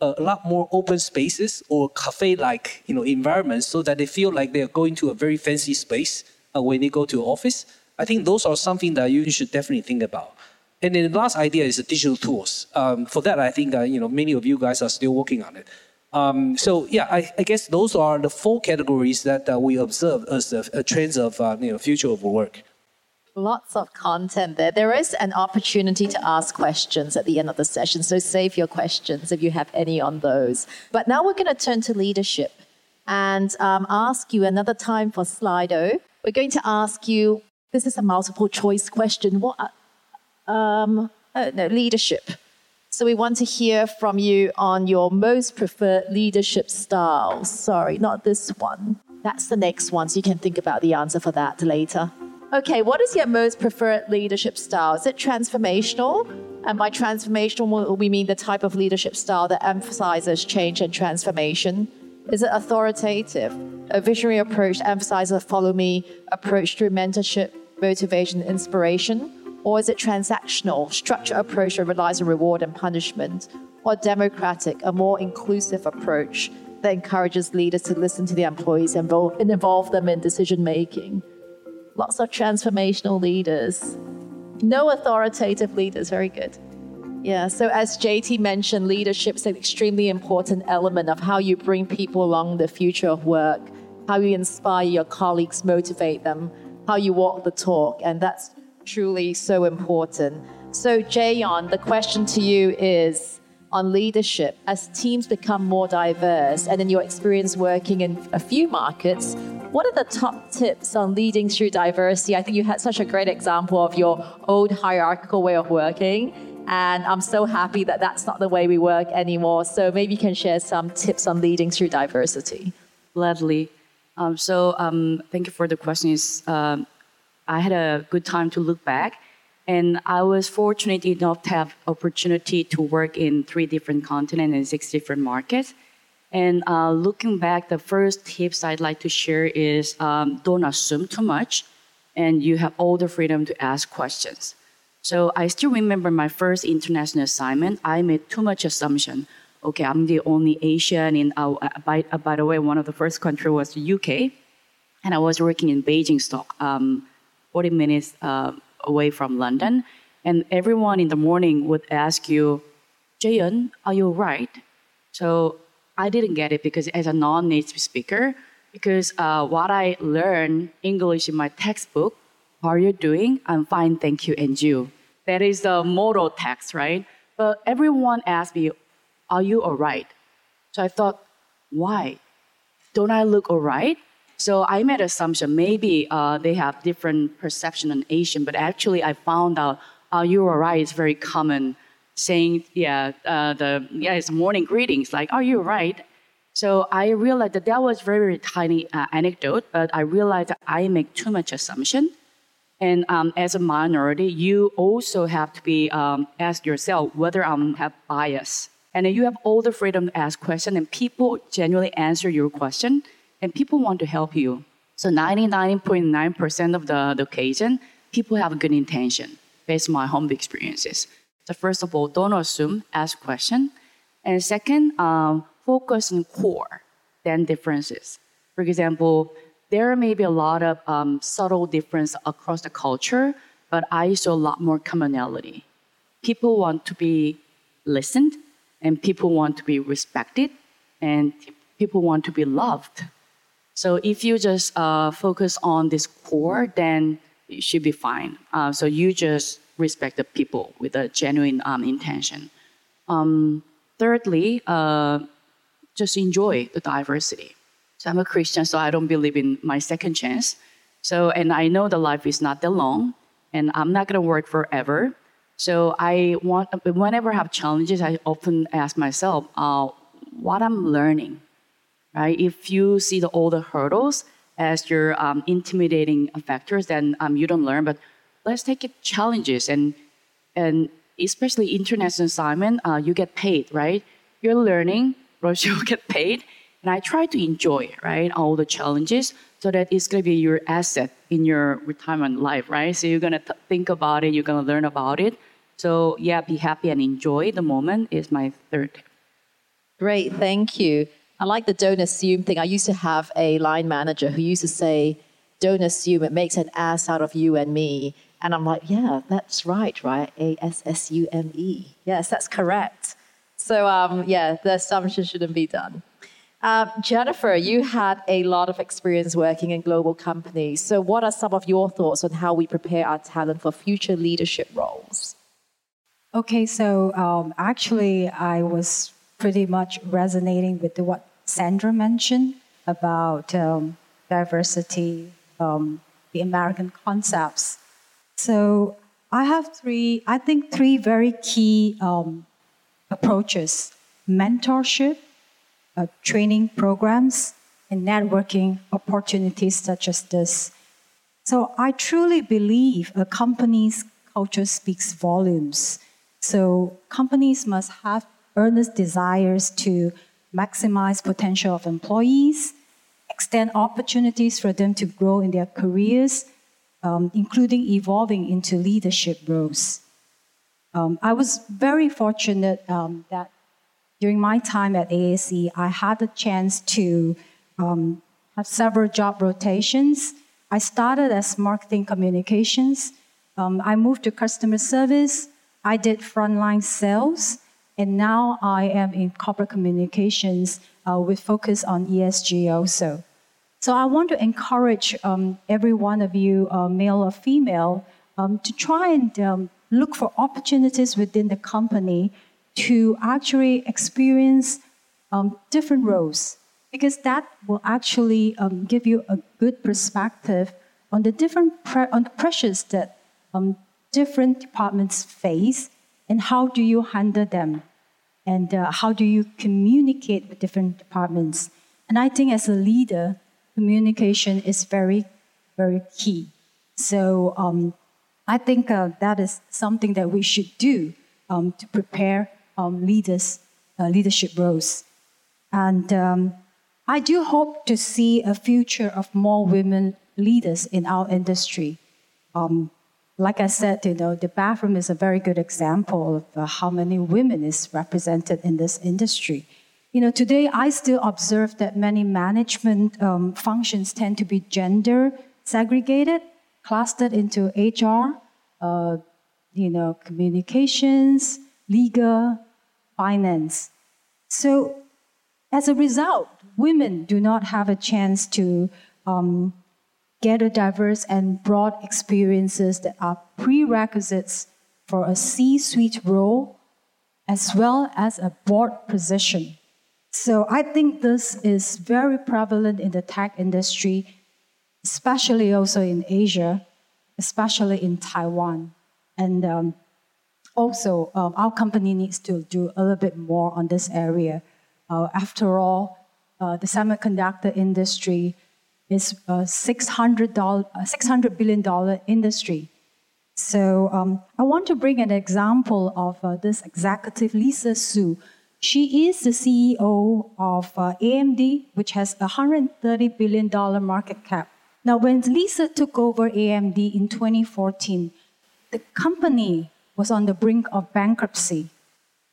uh, a lot more open spaces or cafe-like, you know, environments, so that they feel like they're going to a very fancy space uh, when they go to office. I think those are something that you should definitely think about. And then the last idea is the digital tools. Um, for that, I think uh, you know many of you guys are still working on it. Um, so yeah, I, I, guess those are the four categories that uh, we observe as the uh, trends of uh, you know future of work.
Lots of content there. There is an opportunity to ask questions at the end of the session, so save your questions if you have any on those. But now we're going to turn to leadership and um, ask you another time for Slido. We're going to ask you this is a multiple choice question. What? Um, uh, no, leadership. So we want to hear from you on your most preferred leadership style. Sorry, not this one. That's the next one, so you can think about the answer for that later. Okay, what is your most preferred leadership style? Is it transformational? And by transformational, we mean the type of leadership style that emphasizes change and transformation. Is it authoritative? A visionary approach emphasizes a follow me approach through mentorship, motivation, inspiration? Or is it transactional, structured approach that relies on reward and punishment? Or democratic, a more inclusive approach that encourages leaders to listen to the employees and involve them in decision making? Lots of transformational leaders. No authoritative leaders, very good. Yeah, so as JT mentioned, leadership is an extremely important element of how you bring people along the future of work, how you inspire your colleagues, motivate them, how you walk the talk, and that's truly so important. So, Jaeyeon, the question to you is on leadership. As teams become more diverse, and in your experience working in a few markets, what are the top tips on leading through diversity? I think you had such a great example of your old hierarchical way of working and I'm so happy that that's not the way we work anymore. So maybe you can share some tips on leading through diversity.
Gladly. Um, so um, thank you for the questions. Um, I had a good time to look back, and I was fortunate enough to have opportunity to work in three different continents and six different markets. And uh, looking back, the first tips I'd like to share is um, don't assume too much, and you have all the freedom to ask questions. So I still remember my first international assignment. I made too much assumption. Okay, I'm the only Asian in. Uh, by, uh, by the way, one of the first country was the UK, and I was working in Basingstoke, um, 40 minutes uh, away from London. And everyone in the morning would ask you, Jaeyeon, are you right? So I didn't get it because as a non-native speaker, because uh, what I learned English in my textbook, how are you doing? I'm fine, thank you, and you. That is the model text, right? But everyone asked me, Are you all right? So I thought, Why? Don't I look all right? So I made assumption maybe uh, they have different perception on Asian, but actually I found out, Are you all right? is very common saying, yeah, uh, the yeah, it's morning greetings, like, are you alright?" So I realized that that was very, very tiny uh, anecdote, but I realized that I make too much assumption. And um, as a minority, you also have to be um, ask yourself whether I am have bias. And you have all the freedom to ask questions, and people genuinely answer your question, and people want to help you. So 99.9% of the, the occasion, people have a good intention based on my home experiences. So first of all, don't assume, ask question. And second, um, focus on core, then differences. For example, there may be a lot of um, subtle difference across the culture, but I saw a lot more commonality. People want to be listened, and people want to be respected, and people want to be loved. So if you just uh, focus on this core, then you should be fine. Uh, so you just respect the people with a genuine um, intention. Um, thirdly, uh, just enjoy the diversity. So I'm a Christian, so I don't believe in my second chance. So, and I know the life is not that long, and I'm not gonna work forever. So I want, whenever I have challenges, I often ask myself, uh, what I'm learning, right? If you see the all the hurdles as your um, intimidating factors, then um, you don't learn. But let's take it challenges and and especially international assignment, uh, you get paid, right? You're learning, but you get paid and I try to enjoy, right, all the challenges so that it's going to be your asset in your retirement life, right? So you're going to think about it, you're going to learn about it. So yeah, be happy and enjoy the moment is my third.
Great, thank you. I like the don't assume thing. I used to have a line manager who used to say, don't assume it makes an ass out of you and me. And I'm like, yeah, that's right, right? A S S U M E. Yes, that's correct. So, um, yeah, the assumption shouldn't be done. Uh, Jennifer, you had a lot of experience working in global companies. So, what are some of your thoughts on how we prepare our talent for future leadership roles?
Okay, so um, actually, I was pretty much resonating with what Sandra mentioned about um, diversity, um, the American concepts. So, I have three, I think, three very key um, approaches mentorship uh, training programs and networking opportunities such as this. So I truly believe a company's culture speaks volumes. So companies must have earnest desires to maximize potential of employees, extend opportunities for them to grow in their careers, um, including evolving into leadership roles. Um, I was very fortunate um, that during my time at AAC, I had the chance to um, have several job rotations. I started as marketing communications. Um, I moved to customer service. I did frontline sales. And now I am in corporate communications uh, with focus on ESG also. So I want to encourage um, every one of you, uh, male or female, um, to try and um, look for opportunities within the company to actually experience um, different roles. Because that will actually um, give you a good perspective on the different pre- on the pressures that um, different departments face and how do you handle them. And uh, how do you communicate with different departments. And i think as a leader communication is very very key. So um, i think uh, that is something that we should do um, to prepare um, leaders, uh, leadership roles. And um, I do hope to see a future of more women leaders in our industry. Um, like I said, you know, the bathroom is a very good example of uh, how many women is represented in this industry. You know, today I still observe that many management um, functions tend to be gender segregated, clustered into HR, uh, you know, communications, legal, finance. So, as a result, women do not have a chance to um, gather diverse and broad experiences that are prerequisites for a C suite role as well as a board position. So I think this is very prevalent in the tech industry, especially also in Asia, especially in Taiwan. And um, also, um, our company needs to do a little bit more on this area. Uh, after all, uh, the semiconductor industry is a $600, $600 billion industry. So um, I want to bring an example of uh, this executive, Lisa Su. She is the CEO of uh, AMD, which has a $130 billion market cap. Now, when Lisa took over AMD in 2014, the company was on the brink of bankruptcy.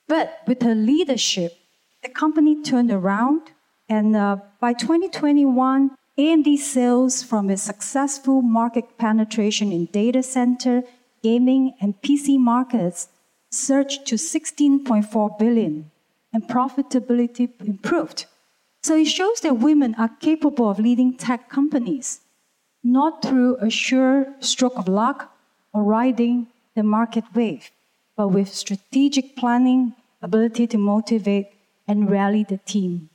But with her leadership, the company turned around, and uh, by 2021, AMD sales from its successful market penetration in data center, gaming, and PC markets surged to 16.4 billion, and profitability improved. So it shows that women are capable of leading tech companies, not through a sure stroke of luck or riding the market wave, but with strategic planning, ability to motivate and rally the team.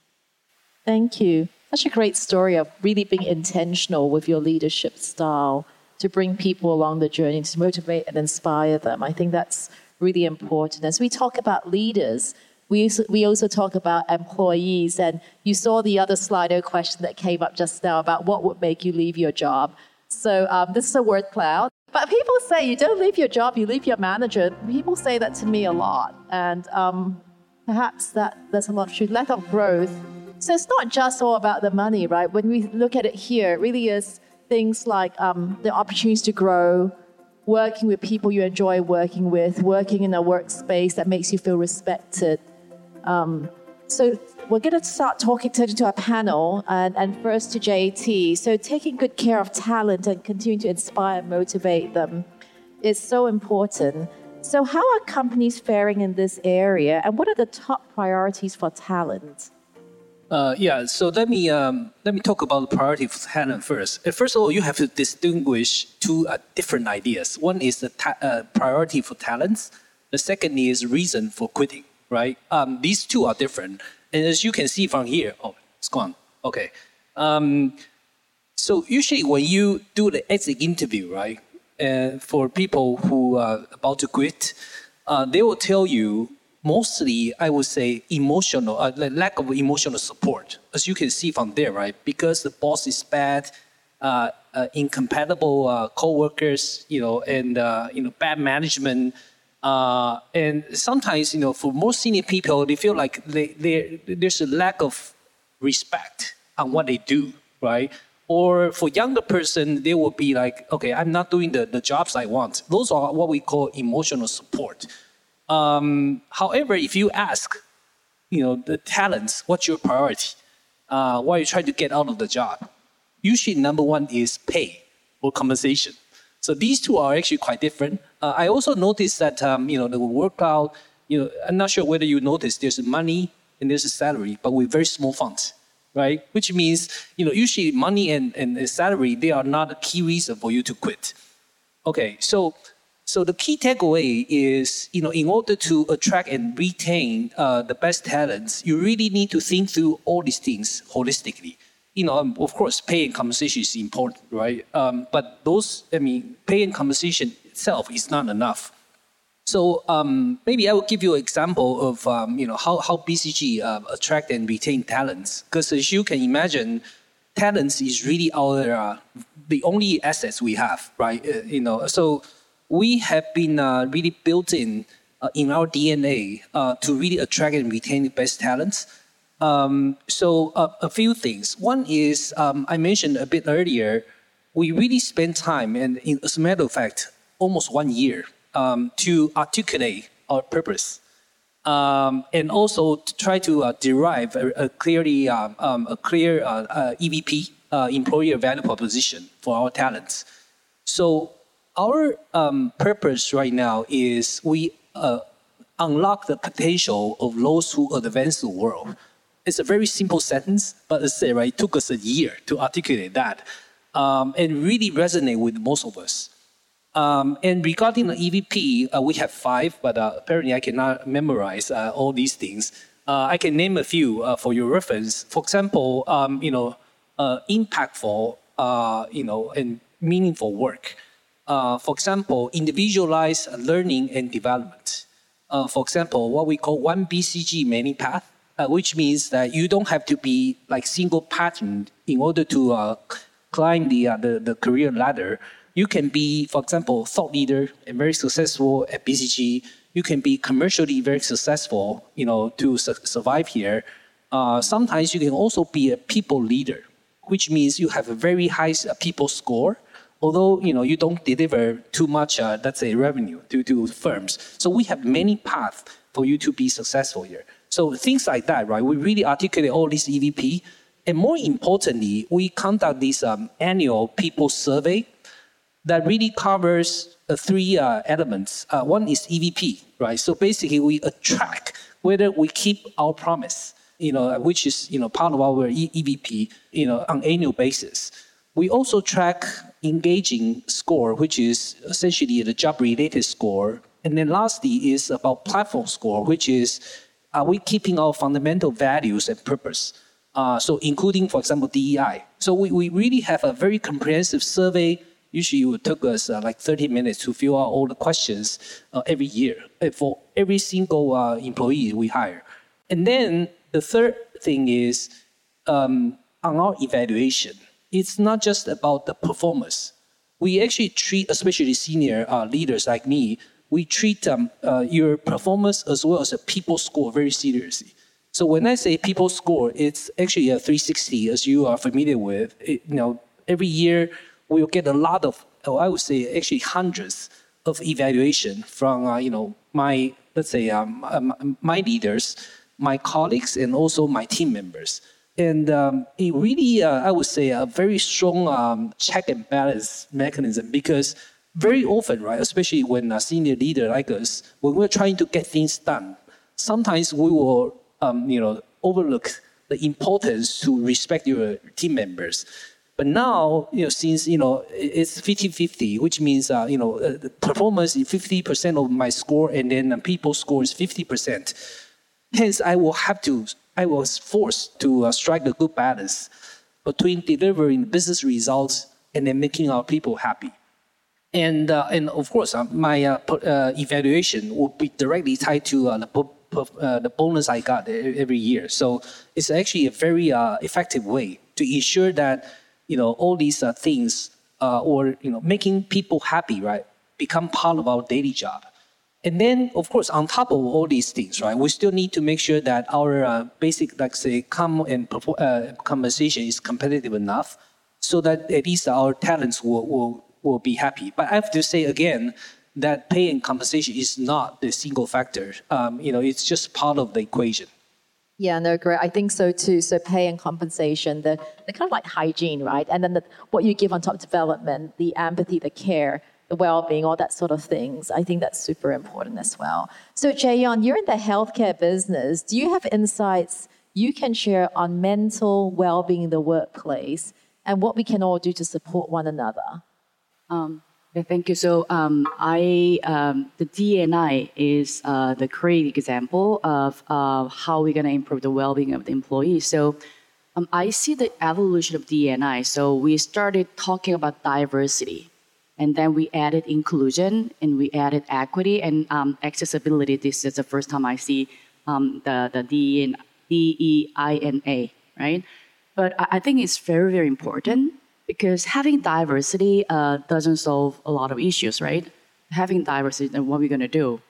Thank you such a great story of really being intentional with your leadership style to bring people along the journey, to motivate and inspire them. I think that's really important. As we talk about leaders, we, we also talk about employees. And you saw the other Slido question that came up just now about what would make you leave your job. So um, this is a word cloud. But people say you don't leave your job, you leave your manager. People say that to me a lot. And um, perhaps that there's a lot of truth. Lack of growth so it's not just all about the money, right? When we look at it here, it really is things like um, the opportunities to grow, working with people you enjoy working with, working in a workspace that makes you feel respected. Um, so we're going to start talking to, to our panel and, and first to JT. So taking good care of talent and continuing to inspire and motivate them is so important. So how are companies faring in this area and what are the top priorities for talent?
Uh, yeah, so let me um, let me talk about the priority for talent first. Uh, first of all, you have to distinguish two uh, different ideas. One is the ta- uh, priority for talents. The second is reason for quitting. Right? Um, these two are different, and as you can see from here, oh, it's gone. Okay. Um, so usually when you do the exit interview, right, uh, for people who are about to quit, uh, they will tell you mostly I would say emotional, uh, lack of emotional support, as you can see from there, right? Because the boss is bad, uh, uh, incompatible uh, co-workers, you know, and you know bad management, uh, and sometimes you know for more senior people, they feel like they there's a lack of respect on what they do, right? Or for younger person, they will be like, okay, I'm not doing the, the jobs I want. Those are what we call emotional support. Um, however, if you ask, you know, the talents, what's your priority? Uh, what are you trying to get out of the job? Usually, number one is pay or compensation. So these two are actually quite different. Uh, I also noticed that um, you know the word cloud. You know, I'm not sure whether you noticed there's money and there's a salary, but with very small funds, right? Which means you know usually money and, and salary they are not a key reason for you to quit. Okay, so so the key takeaway is, you know, in order to attract and retain uh, the best talents, you really need to think through all these things holistically. You know, um, of course, pay and compensation is important, right? Um, but those, I mean, pay and compensation itself is not enough. So um, maybe I will give you an example of, um, you know, how, how BCG uh, attract and retain talents. Because as you can imagine, talents is really our, uh, the only assets we have, right? Uh, you know, so we have been uh, really built in uh, in our DNA uh, to really attract and retain the best talents. Um, so uh, a few things. One is um, I mentioned a bit earlier, we really spent time, and in, as a matter of fact, almost one year um, to articulate our purpose, um, and also to try to uh, derive a, a clearly um, um, a clear uh, uh EVP, uh, employer value proposition for our talents. So our purpose right now is we uh, unlock the potential of those who advance the world. It's a very simple sentence, but let's say, right, it took us a year to articulate that um, and really resonate with most of us. Um, and regarding the EVP, uh, we have five, but uh, apparently I cannot memorize uh, all these things. Uh, I can name a few uh, for your reference. For example, um, you know, uh, impactful, you know, and meaningful work. for example, individualized learning and development. for example, what we call one BCG many path, which means that you don't have to be like single pattern in order to climb the, the, the career ladder you can be, for example, thought leader and very successful at BCG. You can be commercially very successful, you know, to su survive here. Uh, sometimes you can also be a people leader, which means you have a very high uh, people score, although you know you don't deliver too much, uh, let's say, revenue to, to firms. So we have many paths for you to be successful here. So things like that, right? We really articulate all this EVP, and more importantly, we conduct this um, annual people survey that really covers uh, three uh, elements. Uh, one is EVP, right? So basically, we track whether we keep our promise, you know, which is you know part of our EVP, you know, on annual basis. We also track engaging score, which is essentially the job-related score, and then lastly is about platform score, which is are we keeping our fundamental values and purpose? Uh, so including, for example, DEI. So we, we really have a very comprehensive survey Usually it would take us uh, like 30 minutes to fill out all the questions uh, every year uh, for every single uh, employee we hire. And then the third thing is um, on our evaluation, it's not just about the performance. We actually treat, especially senior uh, leaders like me, we treat um, uh, your performance as well as a people score very seriously. So when I say people score, it's actually a 360, as you are familiar with. It, you know, every year we'll get a lot of, oh, I would say actually hundreds of evaluation from, uh, you know, my, let's say, um, um, my leaders, my colleagues, and also my team members. And um, it really, uh, I would say, a very strong um, check and balance mechanism because very often, right, especially when a senior leader like us, when we're trying to get things done, sometimes we will, um, you know, overlook the importance to respect your team members. But now, you know, since you know it's 50-50, which means uh, you know uh, performance is 50% of my score, and then people score is 50%. Hence, I will have to, I was forced to uh, strike a good balance between delivering business results and then making our people happy. And uh, and of course, uh, my uh, evaluation will be directly tied to the the bonus I got every year. So it's actually a very effective way to ensure that you know, all these uh, things uh, or, you know, making people happy, right, become part of our daily job. And then, of course, on top of all these things, right, we still need to make sure that our uh, basic, like say, com and uh, compensation is competitive enough so that at least our talents will, will, will be happy. But I have to say again that pay and compensation is not the single factor. Um, you know, it's just part of the equation.
Yeah, no, great. I think so too. So pay and compensation, the, the kind of like hygiene, right? And then the, what you give on top of development, the empathy, the care, the well-being, all that sort of things. I think that's super important as well. So Jaeyeon, you're in the healthcare business. Do you have insights you can share on mental well-being in the workplace and what we can all do to support one another?
Um, thank you. So um, I um, the DNI is uh, the great example of uh, how we're going to improve the well-being of the employees. So um, I see the evolution of DNI. So we started talking about diversity, and then we added inclusion, and we added equity and um, accessibility. This is the first time I see um, the the D E I N A, right? But I think it's very very important because having diversity uh, doesn't solve a lot of issues, right? Having diversity, then what are we going to do?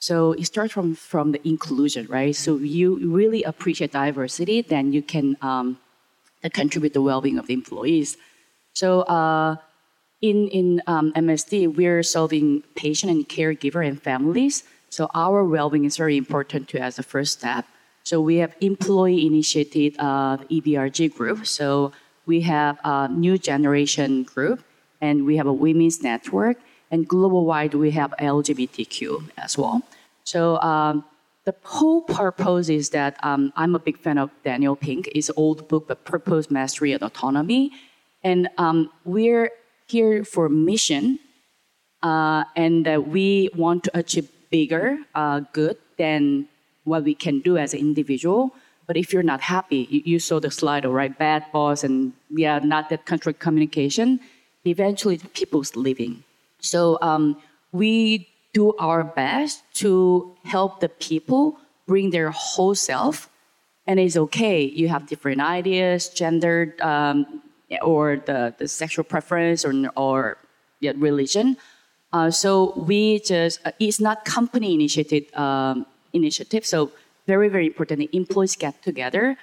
So it starts from, from the inclusion, right? So you really appreciate diversity, then you can um, contribute the well-being of the employees. So uh, in, in um, MSD, we're solving patient and caregiver and families. So our well-being is very important to as a first step. So we have employee-initiated uh, EBRG group. So we have a new generation group, and we have a women's network, and global wide we have LGBTQ as well. So um, the whole purpose is that um, I'm a big fan of Daniel Pink. It's old book, but Purpose, Mastery, and Autonomy. And um, we're here for mission, uh, and we want to achieve bigger uh, good than what we can do as an individual. But if you're not happy, you, you saw the slide, right? Bad boss and yeah, not that constructive communication. Eventually, people's leaving. So um, we do our best to help the people bring their whole self, and it's okay. You have different ideas, gender, um, or the, the sexual preference, or or yeah, religion. Uh, so we just uh, it's not company initiated um, initiative. So very, very important. Employees get together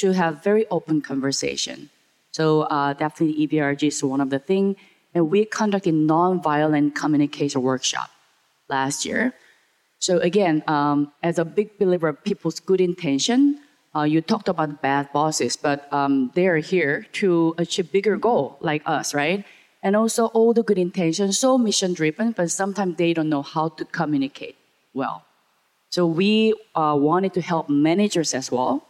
to have very open conversation. So uh, definitely EBRG is one of the things. And we conducted non-violent communication workshop last year. So again, um, as a big believer of people's good intention, uh, you talked about bad bosses, but um, they are here to achieve bigger goal like us, right? And also all the good intentions, so mission driven, but sometimes they don't know how to communicate well. So we uh, wanted to help managers as well,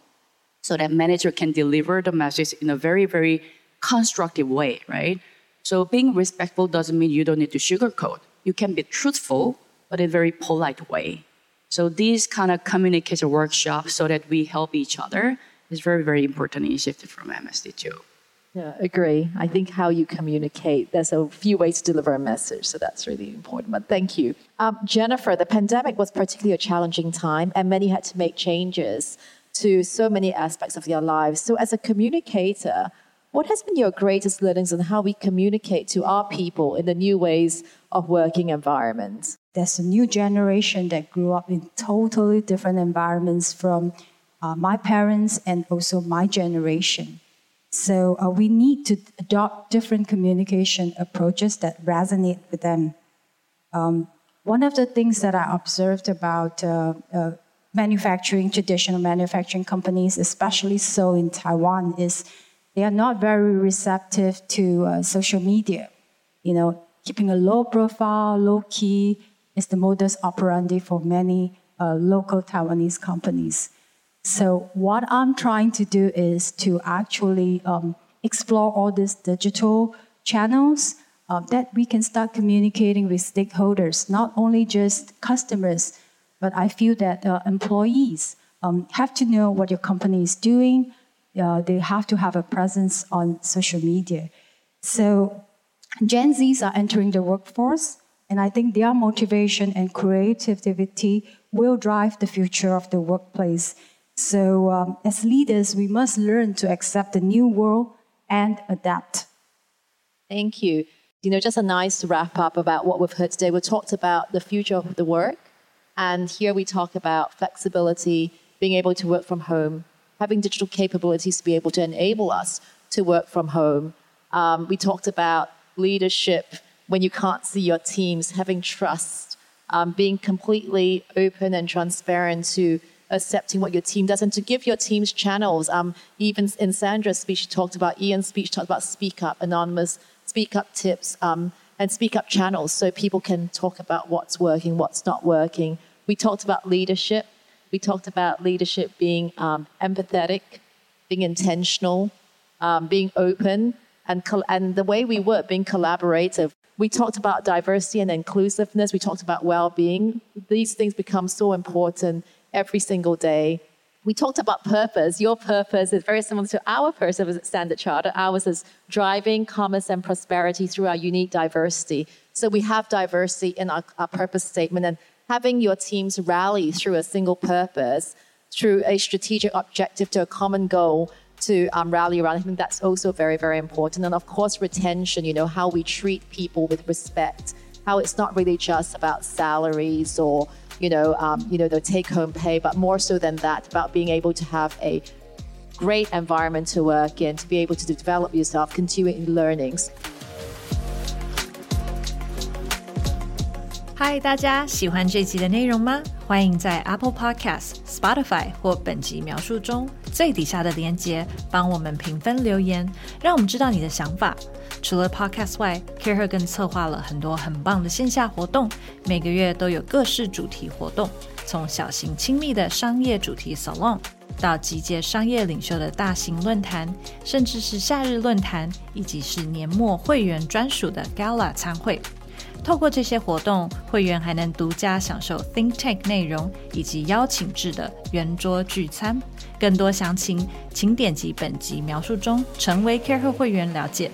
so that manager can deliver the message in a very, very constructive way, right? So being respectful doesn't mean you don't need to sugarcoat. You can be truthful, but in a very polite way. So these kind of communication workshops so that we help each other is very, very important initiative from MSD too.
Yeah, agree. I think how you communicate, there's a few ways to deliver a message, so that's really important. But thank you. Um, Jennifer, the pandemic was particularly a challenging time, and many had to make changes to so many aspects of their lives. So, as a communicator, what has been your greatest learnings on how we communicate to our people in the new ways of working environments?
There's a new generation that grew up in totally different environments from uh, my parents and also my generation. So uh, we need to adopt different communication approaches that resonate with them. Um, one of the things that I observed about uh, uh, manufacturing, traditional manufacturing companies, especially so in Taiwan, is they are not very receptive to uh, social media. You know, keeping a low profile, low key is the modus operandi for many uh, local Taiwanese companies. So what I'm trying to do is to actually um, explore all these digital channels uh, that we can start communicating with stakeholders, not only just customers, but I feel that uh, employees um, have to know what your company is doing. Uh, they have to have a presence on social media. So Gen Zs are entering the workforce, and I think their motivation and creativity will drive the future of the workplace. So, um, as leaders, we must learn to accept the new world and adapt.
Thank you. You know, just a nice wrap up about what we've heard today. We talked about the future of the work, and here we talk about flexibility, being able to work from home, having digital capabilities to be able to enable us to work from home. Um, we talked about leadership when you can't see your teams, having trust, um, being completely open and transparent to accepting what your team does and to give your teams channels. Um, even in Sandra's speech, she talked about, Ian's speech talked about speak up, anonymous speak up tips, um, and speak up channels so people can talk about what's working, what's not working. We talked about leadership. We talked about leadership being um, empathetic, being intentional, um, being open, and, and the way we work, being collaborative. We talked about diversity and inclusiveness. We talked about well being. These things become so important every single day. We talked about purpose. Your purpose is very similar to our purpose at Standard Chartered. Ours is driving commerce and prosperity through our unique diversity. So we have diversity in our, our purpose statement and having your teams rally through a single purpose, through a strategic objective to a common goal to um, rally around. I think that's also very, very important. And of course, retention, you know, how we treat people with respect, how it's not really just about salaries or you know, um, you know, the take-home pay, but more so than that, about being able to have a great environment to work in, to be able to develop yourself, continuing learnings.
嗨，大家喜欢这集的内容吗？欢迎在 Apple Podcast、Spotify 或本集描述中 最底下的连接帮我们评分留言，让我们知道你的想法。除了 Podcast 外 k a r e 更策划了很多很棒的线下活动，每个月都有各式主题活动，从小型亲密的商业主题 Salon，到集结商业领袖的大型论坛，甚至是夏日论坛，以及是年末会员专属的 Gala 参会。透过这些活动，会员还能独家享受 Think Tank 内容以及邀请制的圆桌聚餐。更多详情，请点击本集描述中成为 Care 会员了解。